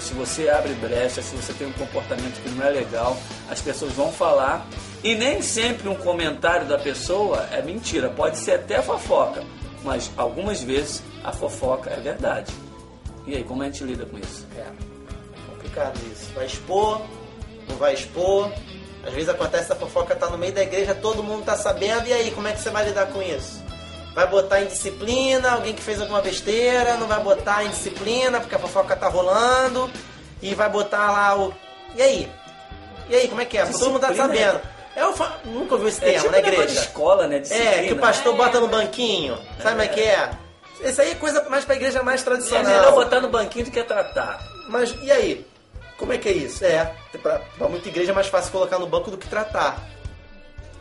Se você abre brecha, se você tem um comportamento que não é legal, as pessoas vão falar. E nem sempre um comentário da pessoa é mentira, pode ser até fofoca. Mas algumas vezes a fofoca é verdade. E aí, como a gente lida com isso? É complicado isso. Vai expor, não vai expor. Às vezes acontece a fofoca tá no meio da igreja, todo mundo tá sabendo, e aí, como é que você vai lidar com isso? Vai botar em disciplina, alguém que fez alguma besteira, não vai botar em disciplina porque a fofoca tá rolando, e vai botar lá o. E aí? E aí, como é que é? Todo mundo tá sabendo. Eu fa- nunca ouvi esse É termo tipo na negócio de igreja. escola, né? É, Disciplina. que o pastor bota no banquinho. Sabe como é que é? Esse aí é coisa mais pra igreja mais É tradicional. melhor botar no banquinho do que tratar. Mas e aí? Como é que é isso? É, pra, pra muita igreja é mais fácil colocar no banco do que tratar.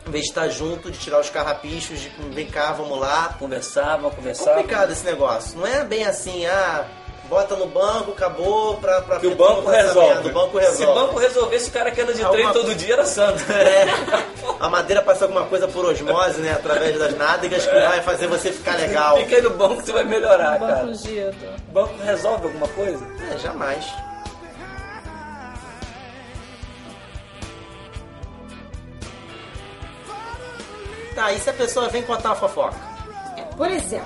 Em vez de estar junto, de tirar os carrapichos, de vem cá, vamos lá. Conversavam, É conversavam. complicado esse negócio. Não é bem assim, ah, bota no banco, acabou, pra, pra Que o banco vamos resolve. merda, O banco Se resolve. o banco resolvesse, o cara que anda de Alguma trem todo coisa- dia era santo. É, a madeira passa alguma coisa por osmose, né? Através das nádegas que vai fazer você ficar legal. Fica aí no banco que você vai melhorar, Banco cara. Gildo. O banco resolve alguma coisa? É, jamais. Tá, e se a pessoa vem contar uma fofoca? Por exemplo,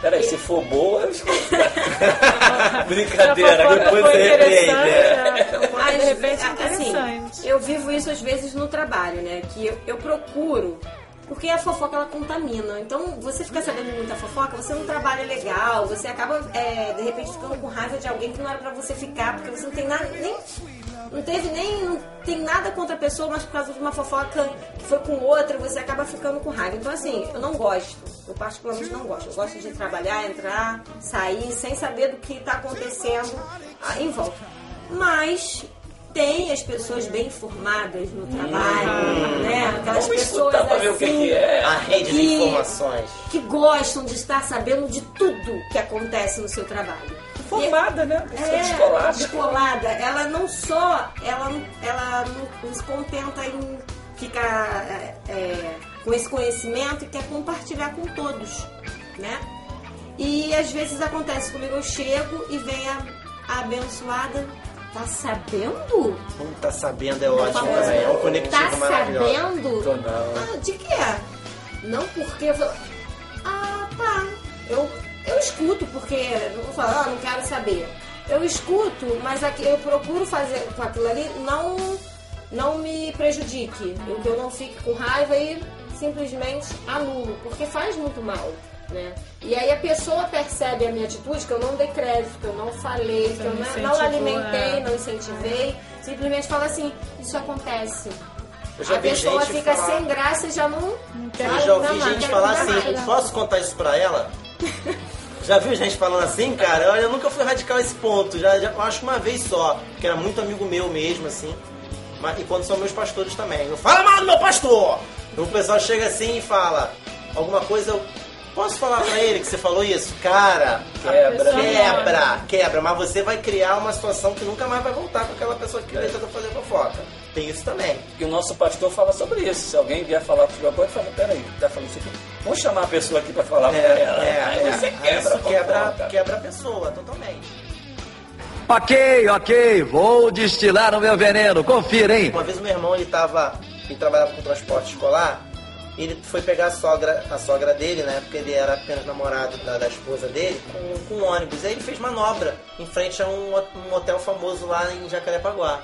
Peraí, se for boa, eu escuto. Brincadeira, Se a fofoca depois você é. Mas, de repente, é assim, eu vivo isso às vezes no trabalho, né? Que eu, eu procuro. Porque a fofoca ela contamina. Então, você ficar sabendo muita fofoca, você não trabalha legal, você acaba, é, de repente, ficando com raiva de alguém que não era pra você ficar, porque você não tem nada, nem. Não teve nem. Não tem nada contra a pessoa, mas por causa de uma fofoca que foi com outra, você acaba ficando com raiva. Então, assim, eu não gosto. Eu particularmente não gosto. Eu gosto de trabalhar, entrar, sair, sem saber do que tá acontecendo ah, em volta. Mas tem as pessoas bem informadas no trabalho, né? Aquelas pessoas ver o que assim, que é. A rede de que- informações. que gostam de estar sabendo de tudo que acontece no seu trabalho. Formada, né? Pessoa É, descolada. descolada. Ela não só, ela, não- ela não, se contenta em ficar é, é, com esse conhecimento e quer compartilhar com todos, né? E às vezes acontece comigo, eu chego e vem a, a abençoada, tá sabendo? Não tá sabendo, é ótimo Famosa, também. É um conectivo Tá maravilhoso. sabendo? Tô não. Ah, de quê? Não porque eu falo, ah, tá. Eu, eu escuto, porque não vou falar, ah, não quero saber. Eu escuto, mas aqui, eu procuro fazer com aquilo ali, não, não me prejudique. Eu, que eu não fique com raiva e simplesmente anulo, porque faz muito mal. Né? E aí a pessoa percebe a minha atitude, que eu não dei crédito, que eu não falei, que eu não não, alimentei, é. não incentivei, simplesmente fala assim, isso acontece. Eu já a pessoa gente fica falar- sem graça e já não. Eu já ouvi gente falar assim, posso contar isso pra ela? Já viu gente falando assim, cara? Olha, eu nunca fui radical a esse ponto. Já, já acho que uma vez só, que era muito amigo meu mesmo, assim. Mas, e quando são meus pastores também. Eu falo mal do meu pastor! O pessoal chega assim e fala alguma coisa, eu posso falar pra ele que você falou isso? Cara, Quebra. quebra, quebra. Mas você vai criar uma situação que nunca mais vai voltar com aquela pessoa que veio tentar fazer fofoca. Tem isso também. E o nosso pastor fala sobre isso. Se alguém vier falar sobre alguma coisa, fala, peraí, tá falando isso aqui. Vamos chamar a pessoa aqui pra falar É, pra ela. é, Aí é. você Aí quebra quebra, quebra a pessoa totalmente. Ok, ok, vou destilar o meu veneno, confira, hein? Uma vez meu irmão ele tava. ele trabalhava com transporte escolar, ele foi pegar a sogra, a sogra dele, né? Porque ele era apenas namorado da, da esposa dele, com, com um ônibus. Aí ele fez manobra em frente a um, um hotel famoso lá em Jacarepaguá.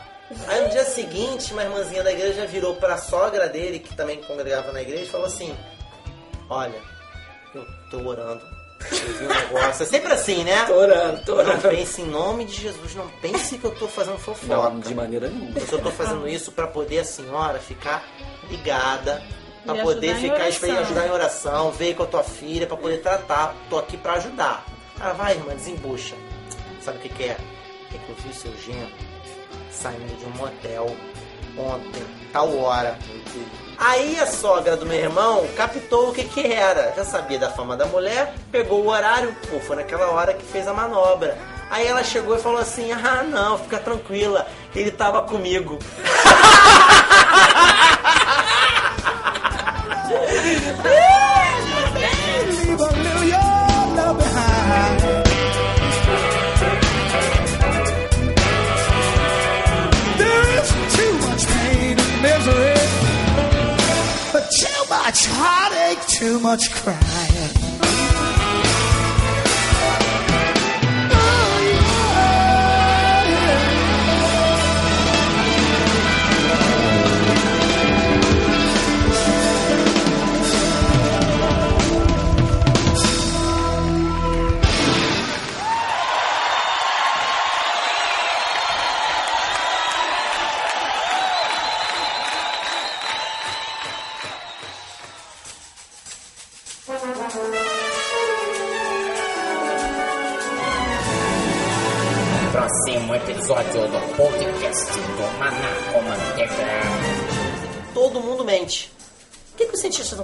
Aí no dia seguinte, uma irmãzinha da igreja virou pra sogra dele, que também congregava na igreja, e falou assim: Olha, eu tô orando. Eu vi um negócio. É sempre assim, né? Tô orando, tô Não orando. pense em nome de Jesus, não pense que eu tô fazendo fofoca. Não, de maneira nenhuma. Eu só tô fazendo isso pra poder a senhora ficar ligada, pra E poder em ficar espe- ajudar em oração, ver com a tua filha, pra poder tratar. Tô aqui pra ajudar. Ah, vai, irmã, desembucha. Sabe o que, que é? É que eu vi o seu genro saindo de um motel ontem, tal hora. Aí a sogra do meu irmão captou o que que era. Já sabia da fama da mulher, pegou o horário, pô, foi naquela hora que fez a manobra. Aí ela chegou e falou assim: Ah, não, fica tranquila, ele tava comigo. too much crying.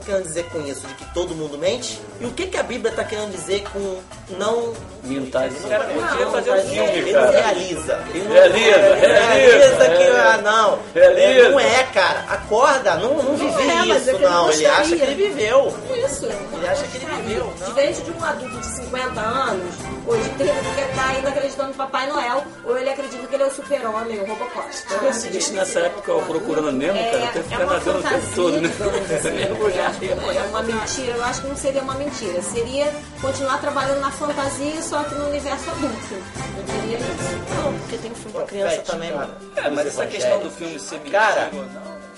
Querendo dizer com isso? De que todo mundo mente? E o que, que a Bíblia está querendo dizer com não Mentais. Não, Cara, não, fazer um ele, filme, ele cara. realiza. Ele não Realiza, realiza, que, é. ah, não. Realiza. Não é, cara. Acorda, não, não é, mas isso, é que ele não. Ele acha que ele viveu. Isso. Ele acha que ele viveu. Não. Diferente de um adulto de 50 anos, ou de 30, porque ele tá ainda acreditando no Papai Noel, ou ele acredita que ele é o super-homem, o Robocop. Se eu assistisse nessa época o Procurando Nemo, cara, eu teria que é ficar uma nadando o tempo todo, né? assim. Mergulhar. É uma mentira, eu acho que não seria uma mentira. Seria continuar trabalhando na fantasia, só que no universo adulto. Eu diria isso. Não, porque tem um filme pra criança também, mano. É, mas essa questão evangélicos. do filme ser Cara,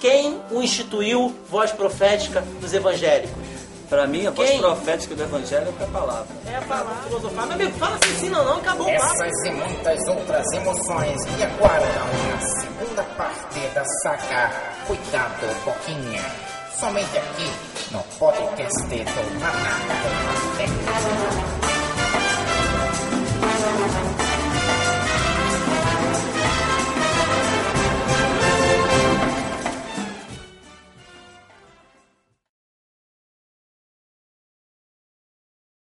quem o instituiu voz profética dos evangélicos? Pra mim, a voz Quem? profética do evangelho é a palavra. É a palavra filosofar. Meu amigo, fala assim, sim, não, não, acabou o papo. Essas e muitas outras emoções me aguardam na segunda parte da saga Cuidado Boquinha. Somente aqui no podcast do com Manteiga. Thank you.